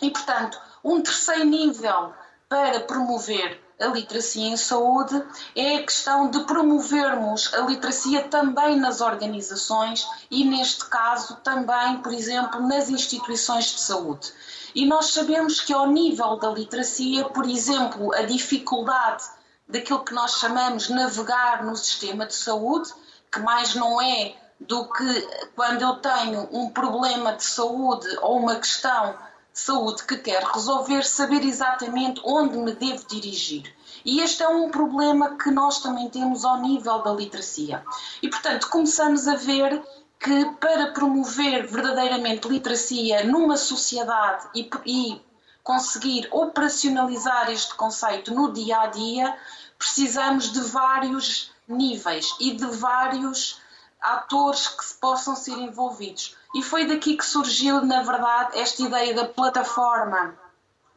E, portanto, um terceiro nível para promover a literacia em saúde é a questão de promovermos a literacia também nas organizações e, neste caso, também, por exemplo, nas instituições de saúde. E nós sabemos que, ao nível da literacia, por exemplo, a dificuldade daquilo que nós chamamos navegar no sistema de saúde, que mais não é do que quando eu tenho um problema de saúde ou uma questão saúde que quer resolver, saber exatamente onde me devo dirigir. E este é um problema que nós também temos ao nível da literacia. E, portanto, começamos a ver que para promover verdadeiramente literacia numa sociedade e, e conseguir operacionalizar este conceito no dia a dia, precisamos de vários níveis e de vários atores que se possam ser envolvidos. E foi daqui que surgiu, na verdade, esta ideia da plataforma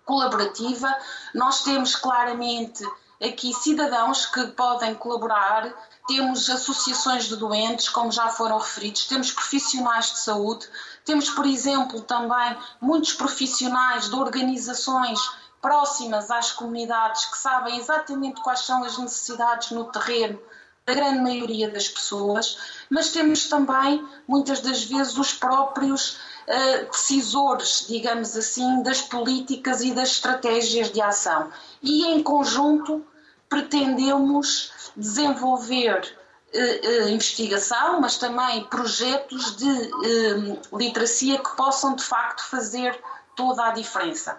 colaborativa. Nós temos claramente aqui cidadãos que podem colaborar, temos associações de doentes, como já foram referidos, temos profissionais de saúde, temos, por exemplo, também muitos profissionais de organizações próximas às comunidades que sabem exatamente quais são as necessidades no terreno da grande maioria das pessoas, mas temos também, muitas das vezes, os próprios uh, decisores, digamos assim, das políticas e das estratégias de ação. E, em conjunto, pretendemos desenvolver uh, uh, investigação, mas também projetos de literacia que possam, de facto, fazer toda a diferença.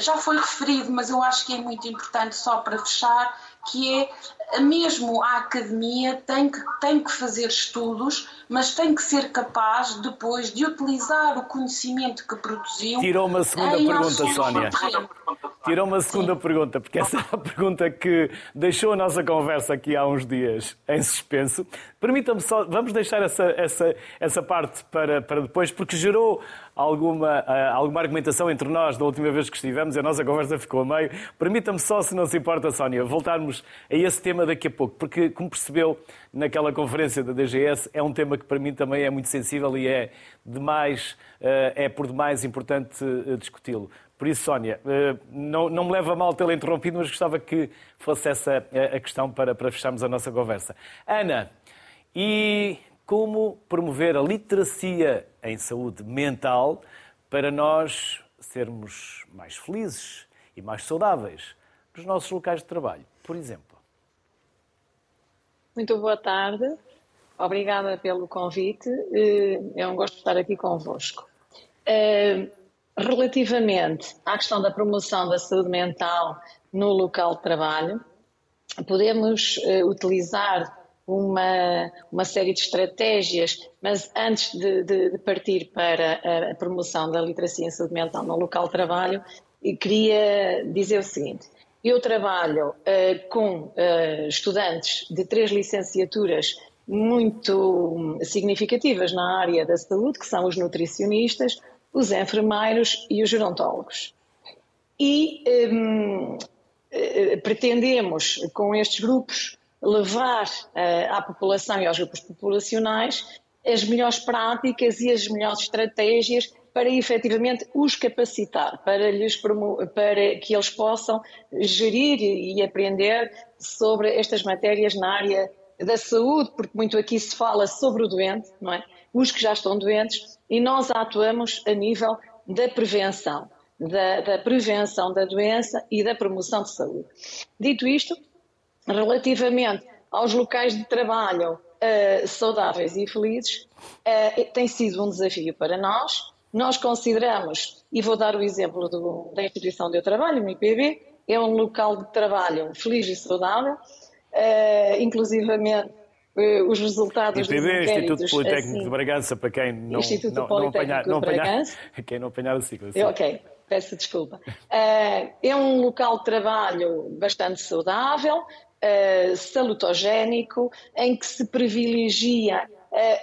já foi referido, mas eu acho que é muito importante, só para fechar, que é mesmo a academia tem que, tem que fazer estudos, mas tem que ser capaz depois de utilizar o conhecimento que produziu. Tirou uma segunda pergunta, Sónia. Tirou uma segunda Sim. pergunta, porque essa é a pergunta que deixou a nossa conversa aqui há uns dias em suspenso. Permita-me só, vamos deixar essa, essa, essa parte para, para depois, porque gerou alguma, uh, alguma argumentação entre nós da última vez que estivemos a nossa conversa ficou a meio. Permita-me só, se não se importa, Sónia, voltarmos a esse tema daqui a pouco, porque, como percebeu naquela conferência da DGS, é um tema que para mim também é muito sensível e é, demais, uh, é por demais importante uh, discuti-lo. Por isso, Sónia, não, não me leva mal tê-la interrompido, mas gostava que fosse essa a questão para, para fecharmos a nossa conversa. Ana, e como promover a literacia em saúde mental para nós sermos mais felizes e mais saudáveis nos nossos locais de trabalho, por exemplo? Muito boa tarde. Obrigada pelo convite. Eh, é um gosto estar aqui convosco. Eh, relativamente à questão da promoção da saúde mental no local de trabalho, podemos eh, utilizar uma, uma série de estratégias, mas antes de, de, de, partir para a promoção da literacia em saúde mental no local de trabalho, queria dizer o seguinte. Eu trabalho uh, com uh, estudantes de três licenciaturas muito significativas na área da saúde, que são os nutricionistas, os enfermeiros e os gerontólogos. E um, eh, pretendemos, com estes grupos, levar uh, à população e aos grupos populacionais as melhores práticas e as melhores estratégias para efetivamente os capacitar, para, lhes para que eles possam gerir e aprender sobre estas matérias na área da saúde, porque muito aqui se fala sobre o doente, não é? Os que já estão doentes, e nós atuamos a nível da prevenção, da, da prevenção da doença e da promoção de saúde. Dito isto, relativamente aos locais de trabalho uh, saudáveis e felizes, uh, tem sido um desafio para nós. Nós consideramos, e vou dar o exemplo do, da instituição onde eu trabalho, o IPB, é um local de trabalho feliz e saudável, uh, inclusivamente os resultados IPB, dos Instituto Politécnico assim, de Bragança, para quem não, Instituto não, não apanhar, não apanhar, [laughs] quem não apanhar o ciclo. Assim. Ok, peço desculpa. É um local de trabalho bastante saudável, uh, salutogénico, em que se privilegia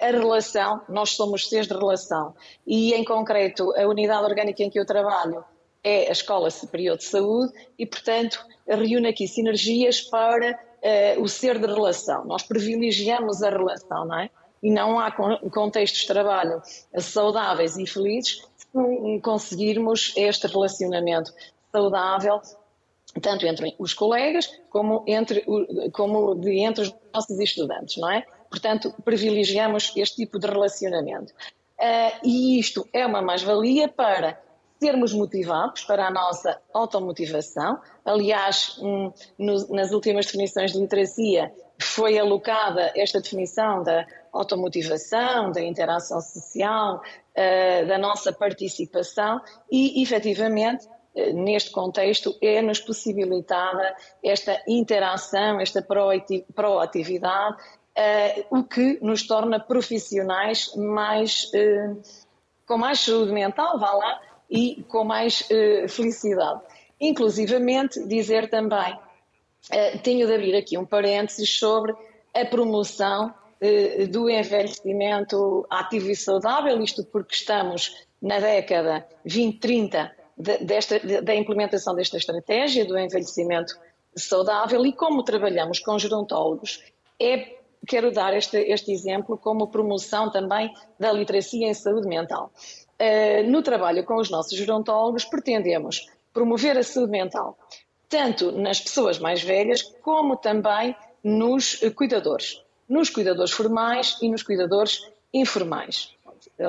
a relação, nós somos seres de relação, e em concreto a unidade orgânica em que eu trabalho é a Escola Superior de Saúde e, portanto, reúne aqui sinergias para uh, o ser de relação. Nós privilegiamos a relação, não é? E não há contextos de trabalho saudáveis e felizes se conseguirmos este relacionamento saudável tanto entre os colegas como entre, como de entre os nossos estudantes, não é? Portanto, privilegiamos este tipo de relacionamento. Uh, e isto é uma mais-valia para sermos motivados para a nossa automotivação. Aliás, um, no, nas últimas definições de literacia foi alocada esta definição da automotivação, da interação social, uh, da nossa participação e, efetivamente, neste contexto, é-nos possibilitada esta interação, esta proatividade, uh, o que nos torna profissionais mais, com mais saúde mental, vá lá, e com mais uh, felicidade. Inclusivamente, dizer também, tenho de abrir aqui um parênteses sobre a promoção do envelhecimento ativo e saudável, isto porque estamos na década 2030 de, desta, de, da implementação desta estratégia do envelhecimento saudável e como trabalhamos com gerontólogos, é, quero dar este, este exemplo como promoção também da literacia em saúde mental. Eh, no trabalho com os nossos gerontólogos, pretendemos promover a saúde mental, tanto nas pessoas mais velhas, como também nos cuidadores, nos cuidadores formais e nos cuidadores informais.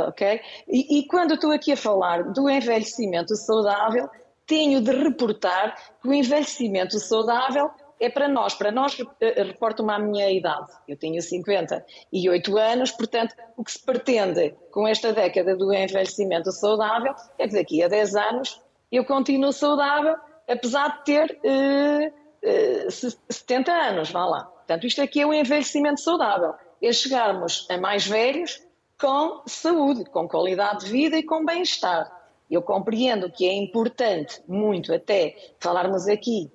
Ok? E, e quando estou aqui a falar do envelhecimento saudável, tenho de reportar que o envelhecimento saudável é para nós. Para nós, eh, reporto-me à minha idade. Eu tenho 58 anos, portanto, o que se pretende com esta década do envelhecimento saudável é que daqui a 10 anos eu continuo saudável, apesar de ter uh, 70 anos, vá lá. Portanto, isto aqui é o envelhecimento saudável. É chegarmos a mais velhos com saúde, com qualidade de vida e com bem-estar. Eu compreendo que é importante, muito até, falarmos aqui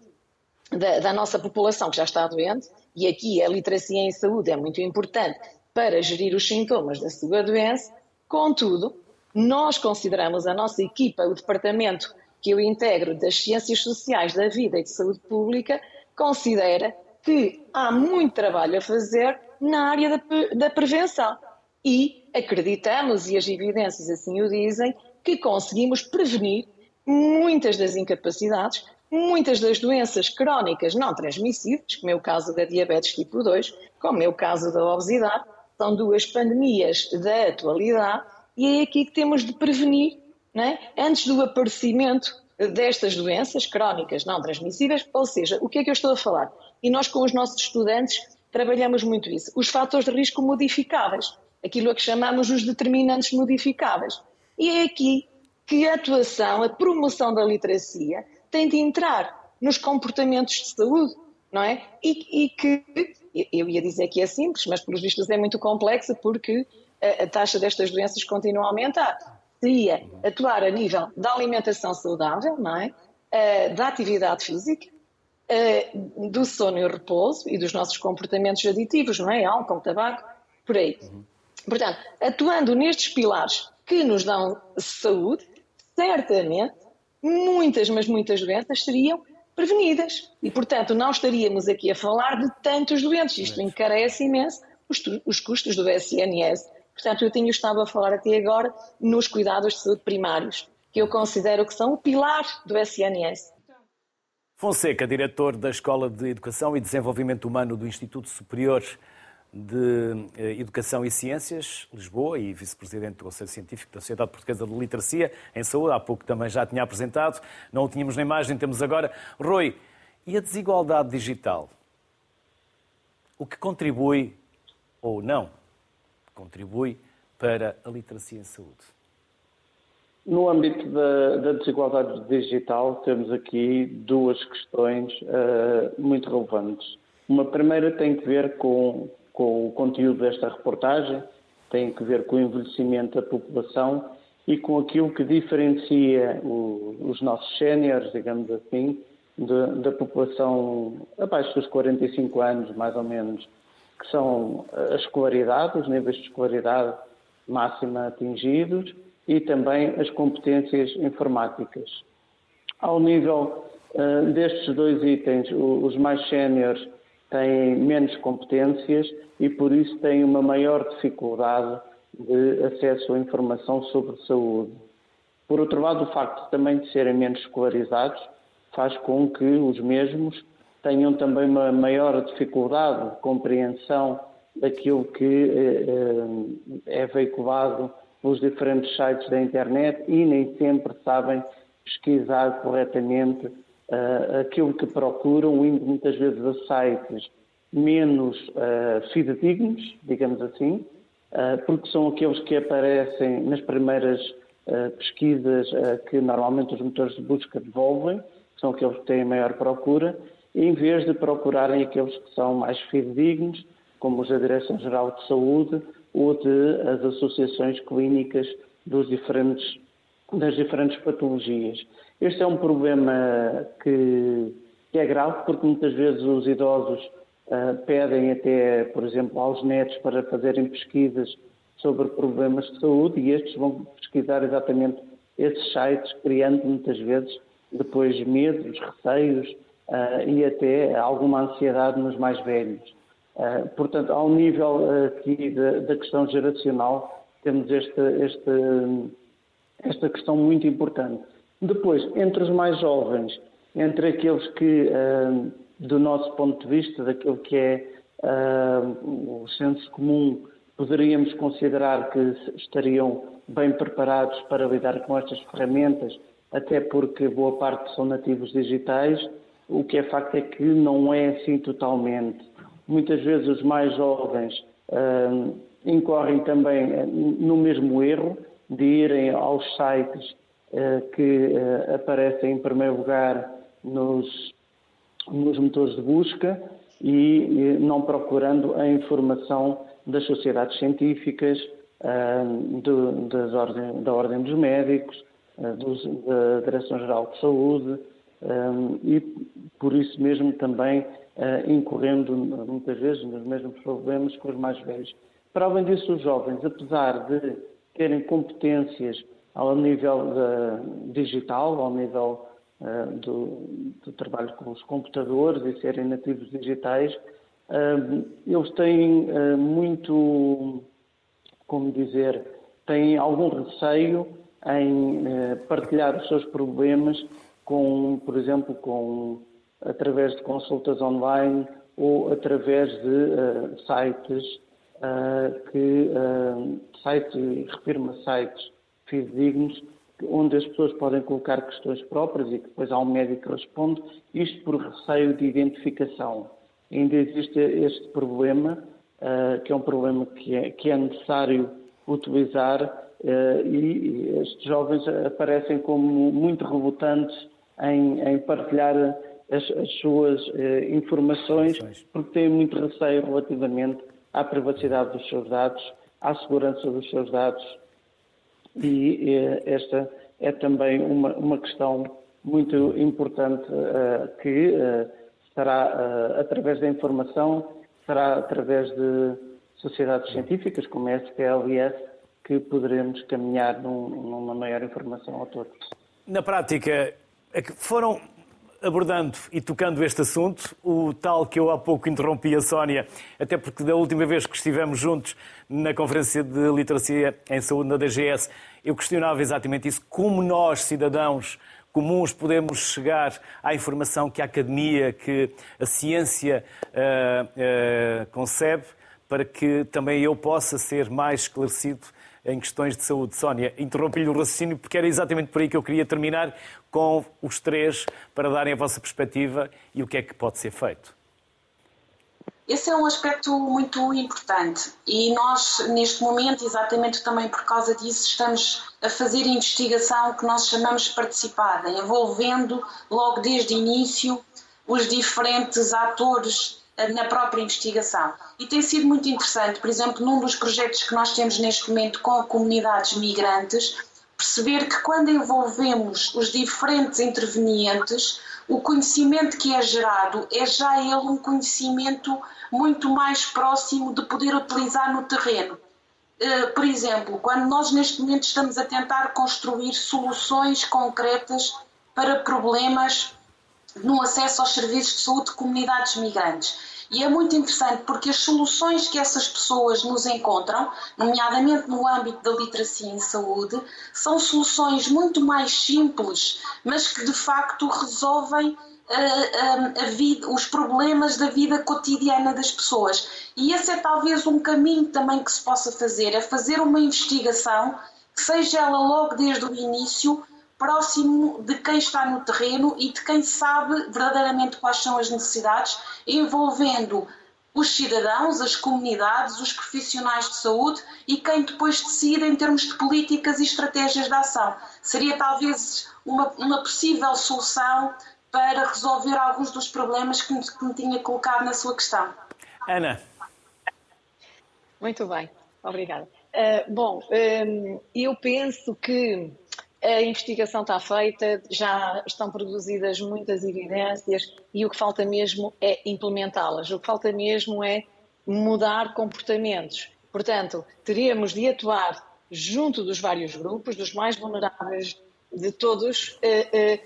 da, da, nossa população que já está doente, e aqui a literacia em saúde é muito importante para gerir os sintomas da sua doença, contudo, nós consideramos a nossa equipa, o departamento que eu integro das Ciências Sociais da Vida e de Saúde Pública, considera que há muito trabalho a fazer na área da, da prevenção. E acreditamos, e as evidências assim o dizem, que conseguimos prevenir muitas das incapacidades Muitas das doenças crónicas não transmissíveis, como é o caso da diabetes tipo 2, como é o caso da obesidade, são duas pandemias da atualidade e é aqui que temos de prevenir é? antes do aparecimento destas doenças crónicas não transmissíveis, ou seja, o que é que eu estou a falar? E nós com os nossos estudantes trabalhamos muito isso. Os fatores de risco modificáveis, aquilo a que chamamos os determinantes modificáveis. E é aqui que a atuação, a promoção da literacia tem de entrar nos comportamentos de saúde, não é? E, e que, eu ia dizer que é simples, mas pelos vistos é muito complexa porque a, a taxa destas doenças continua a aumentar. Seria atuar a nível da alimentação saudável, não é? Uh, da atividade física, uh, do sono e repouso e dos nossos comportamentos aditivos, não é? Álcool, tabaco, por aí. Portanto, atuando nestes pilares que nos dão saúde, certamente muitas, mas muitas doenças seriam prevenidas. E, portanto, não estaríamos aqui a falar de tantos doentes. Isto encarece imenso os, os custos do SNS. Portanto, eu tenho estado a falar até agora nos cuidados de saúde primários, que eu considero que são o pilar do SNS. Fonseca, diretor da Escola de Educação e Desenvolvimento Humano do Instituto Superior de eh, Educação e Ciências, Lisboa, e vice-presidente do Conselho Científico da Sociedade Portuguesa de Literacia em Saúde, há pouco também já tinha apresentado, não o tínhamos na imagem, temos agora. Rui, e a desigualdade digital? O que contribui, ou não, contribui para a literacia em saúde? No âmbito da, da, desigualdade digital, temos aqui duas questões uh, muito relevantes. Uma primeira tem que ver com, com o conteúdo desta reportagem, tem que ver com o envelhecimento da população e com aquilo que diferencia o, os nossos séniores, digamos assim, de, da população abaixo dos 45 anos, mais ou menos, que são a escolaridade, os níveis de escolaridade máxima atingidos e também as competências informáticas. Ao nível uh, destes dois itens, os mais séniores têm menos competências e por isso têm uma maior dificuldade de acesso à informação sobre saúde. Por outro lado, o facto também de serem menos escolarizados faz com que os mesmos tenham também uma maior dificuldade de compreensão daquilo que eh, eh, é veiculado nos diferentes sites da internet e nem sempre sabem pesquisar corretamente uh, aquilo que procuram, indo muitas vezes a sites menos uh, fidedignos, digamos assim, uh, porque são aqueles que aparecem nas primeiras uh, pesquisas que normalmente os motores de busca devolvem, são aqueles que têm maior procura, em vez de procurarem aqueles que são mais fidedignos, como os da Direção-Geral de Saúde ou de as associações clínicas dos diferentes, das diferentes patologias. Este é um problema que, que é grave, porque muitas vezes os idosos uh, pedem até, por exemplo, aos netos para fazerem pesquisas sobre problemas de saúde e estes vão pesquisar exatamente esses sites, criando muitas vezes depois medos, receios uh, e até alguma ansiedade nos mais velhos. Uh, portanto, ao nível aqui da, da, questão geracional, temos este, este, esta questão muito importante. Depois, entre os mais jovens, entre aqueles que, uh, do nosso ponto de vista, daquilo que é uh, o senso comum, poderíamos considerar que estariam bem preparados para lidar com estas ferramentas, até porque boa parte são nativos digitais, o que é facto é que não é assim totalmente. Muitas vezes os mais jovens uh, incorrem também no mesmo erro de irem aos sites que eh, aparecem em primeiro lugar nos, nos motores de busca e não procurando a informação das sociedades científicas, eh, das ordem, da Ordem dos Médicos, dos, da Direção-Geral de Saúde e, por isso mesmo, também incorrendo muitas vezes nos mesmos problemas com os mais velhos. Para além disso, os jovens, apesar de terem competências ao nível digital, ao nível uh, do, do, trabalho com os computadores e serem nativos digitais, uh, eles têm uh, muito, como dizer, têm algum receio em partilhar os seus problemas com, por exemplo, com através de consultas online ou através de sites que sites, refirma sites fidedignos onde as pessoas podem colocar questões próprias e que depois há um médico que responde, isto por receio de identificação. Ainda existe este problema, uh, que é um problema que é, que é necessário utilizar uh, e estes jovens aparecem como muito rebutantes em, em partilhar as, as suas uh, informações, porque têm muito receio relativamente à privacidade dos seus dados, à segurança dos seus dados e eh, esta é também uma, uma questão muito importante uh, que uh, será uh, através da informação, será através de sociedades científicas como a SPLS que poderemos caminhar num, numa maior informação a todos. Na prática, é foram abordando e tocando este assunto, o tal que eu há pouco interrompi a Sónia, até porque da última vez que estivemos juntos na Conferência de Literacia em Saúde na DGS, eu questionava exatamente isso, como nós, cidadãos comuns, podemos chegar à informação que a academia, que a ciência uh, uh, concebe, para que também eu possa ser mais esclarecido em questões de saúde. Sónia, interrompi-lhe o raciocínio porque era exatamente por aí que eu queria terminar com os três para darem a vossa perspectiva e o que é que pode ser feito. Esse é um aspecto muito importante e nós, neste momento, exatamente também por causa disso, estamos a fazer investigação que nós chamamos participada, envolvendo logo desde o início os diferentes atores na própria investigação. E tem sido muito interessante, por exemplo, num dos projetos que nós temos neste momento com comunidades migrantes, perceber que quando envolvemos os diferentes intervenientes, o conhecimento que é gerado é já ele um conhecimento muito mais próximo de poder utilizar no terreno. Eh, por exemplo, quando nós neste momento estamos a tentar construir soluções concretas para problemas no acesso aos serviços de saúde de comunidades migrantes. E é muito interessante porque as soluções que essas pessoas nos encontram, nomeadamente no âmbito da literacia em saúde, são soluções muito mais simples, mas que de facto resolvem a, a, a vida, os problemas da vida cotidiana das pessoas. E esse é talvez um caminho também que se possa fazer, é fazer uma investigação, seja ela logo desde o início, próximo de quem está no terreno e de quem sabe verdadeiramente quais são as necessidades, envolvendo os cidadãos, as comunidades, os profissionais de saúde e quem depois decide em termos de políticas e estratégias de ação. Seria talvez uma, uma possível solução para resolver alguns dos problemas que me, que me tinha colocado na sua questão. Ana. Muito bem, obrigada. Uh, bom, um, eu penso que a investigação está feita, já estão produzidas muitas evidências e o que falta mesmo é implementá-las. O que falta mesmo é mudar comportamentos. Portanto, teríamos de atuar junto dos vários grupos, dos mais vulneráveis de todos, eh, eh,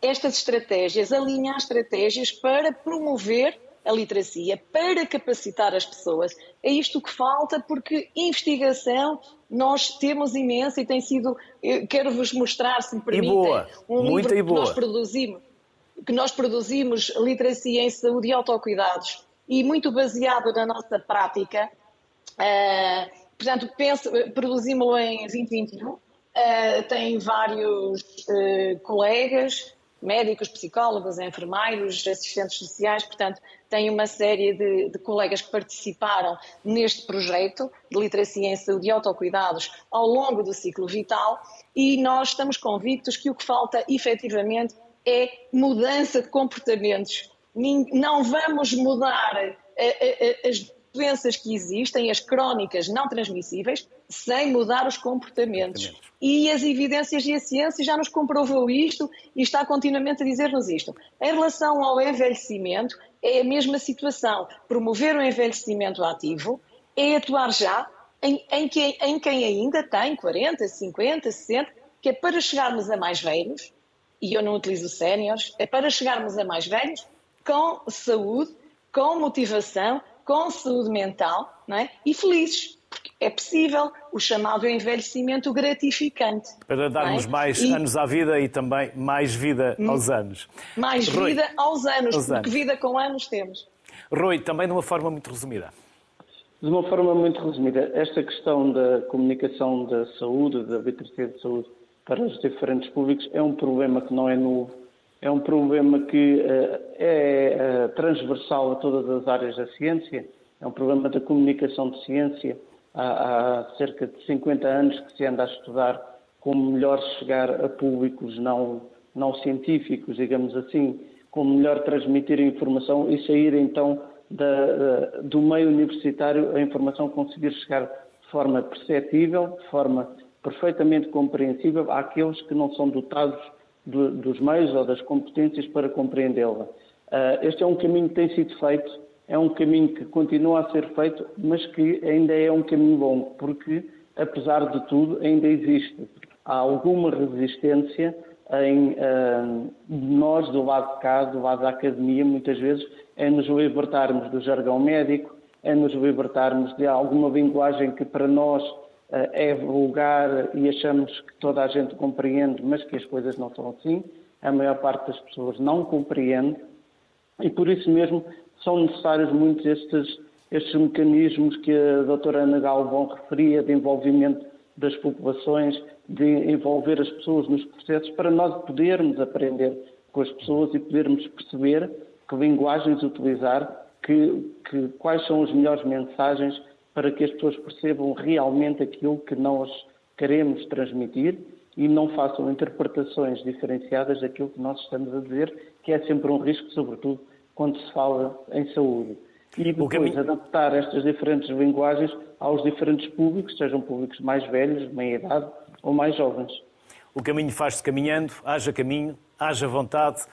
estas estratégias, alinhar estratégias para promover a literacia, para capacitar as pessoas. É isto que falta, porque investigação nós temos imensa e tem sido, quero-vos mostrar, se me permitem, um livro que nós produzimos, que nós produzimos literacia em saúde e autocuidados e muito baseado na nossa prática. Uh, portanto, produzimos-lo em 2021. Uh, tem vários uh, colegas médicos, psicólogos, enfermeiros, assistentes sociais, portanto, tem uma série de, de, colegas que participaram neste projeto de literacia em saúde e autocuidados ao longo do ciclo vital e nós estamos convictos que o que falta efetivamente é mudança de comportamentos. Não vamos mudar eh, eh, eh, as doenças que existem, as crónicas não transmissíveis, sem mudar os comportamentos. E as evidências e a ciência já nos comprovou isto e está continuamente a dizer-nos isto. Em relação ao envelhecimento, é a mesma situação. Promover o envelhecimento ativo é atuar já em, em, quem, em quem ainda tem 40, 50, 60, que é para chegarmos a mais velhos, e eu não utilizo séniores, é para chegarmos a mais velhos com saúde, com motivação, com saúde mental não é? e felizes. Porque é possível o chamado envelhecimento gratificante. Para darmos é? mais e... anos à vida e também mais vida hum. aos anos. Mais Rui, vida aos anos, aos porque anos. vida com anos temos. Rui, também de uma forma muito resumida. De uma forma muito resumida, esta questão da comunicação da saúde, da literacia de saúde, para os diferentes públicos é um problema que não é novo, é um problema que uh, é uh, transversal a todas as áreas da ciência, é um problema da comunicação de ciência. Há, há cerca de 50 anos que se anda a estudar como melhor chegar a públicos não, não científicos, digamos assim, como melhor transmitir a informação e sair então da, do meio universitário a informação conseguir chegar de forma perceptível, de forma perfeitamente compreensível àqueles que não são dotados do, dos meios ou das competências para compreendê-la. Uh, este é um caminho que tem sido feito, é um caminho que continua a ser feito, mas que ainda é um caminho longo, porque, apesar de tudo, ainda existe há alguma resistência em uh, nós, do lado de cá, do lado da academia, muitas vezes, é nos libertarmos do jargão médico, é nos libertarmos de alguma linguagem que para nós uh, é vulgar e achamos que toda a gente compreende, mas que as coisas não são assim. A maior parte das pessoas não compreende e por isso mesmo são necessários muitos estes, estes mecanismos que a doutora Ana Galvão referia de envolvimento das populações, de envolver as pessoas nos processos para nós podermos aprender com as pessoas e podermos perceber que linguagens utilizar, que, que, quais são as melhores mensagens para que as pessoas percebam realmente aquilo que nós queremos transmitir e não façam interpretações diferenciadas daquilo que nós estamos a dizer, que é sempre um risco, sobretudo quando se fala em saúde. E depois caminho... adaptar estas diferentes linguagens aos diferentes públicos, sejam públicos mais velhos, de meia idade ou mais jovens. O caminho faz-se caminhando, haja caminho, haja vontade.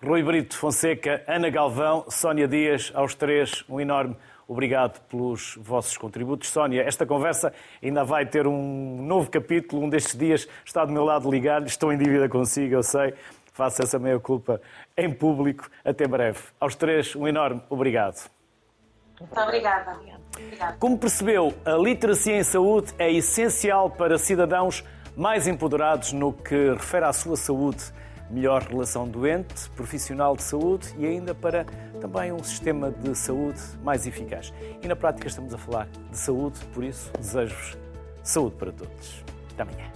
Rui Brito Fonseca, Ana Galvão, Sónia Dias, aos três, um enorme obrigado pelos vossos contributos. Sónia, esta conversa ainda vai ter um novo capítulo, um destes dias está do meu lado ligado, estou em dívida consigo, eu sei, faço essa meia culpa em público. Até breve. Aos três, um enorme obrigado. Muito obrigada. Como percebeu, a literacia em saúde é essencial para cidadãos mais empoderados no que refere à sua saúde, melhor relação doente, profissional de saúde e ainda para também um sistema de saúde mais eficaz. E na prática estamos a falar de saúde, por isso desejo-vos saúde para todos. Até amanhã.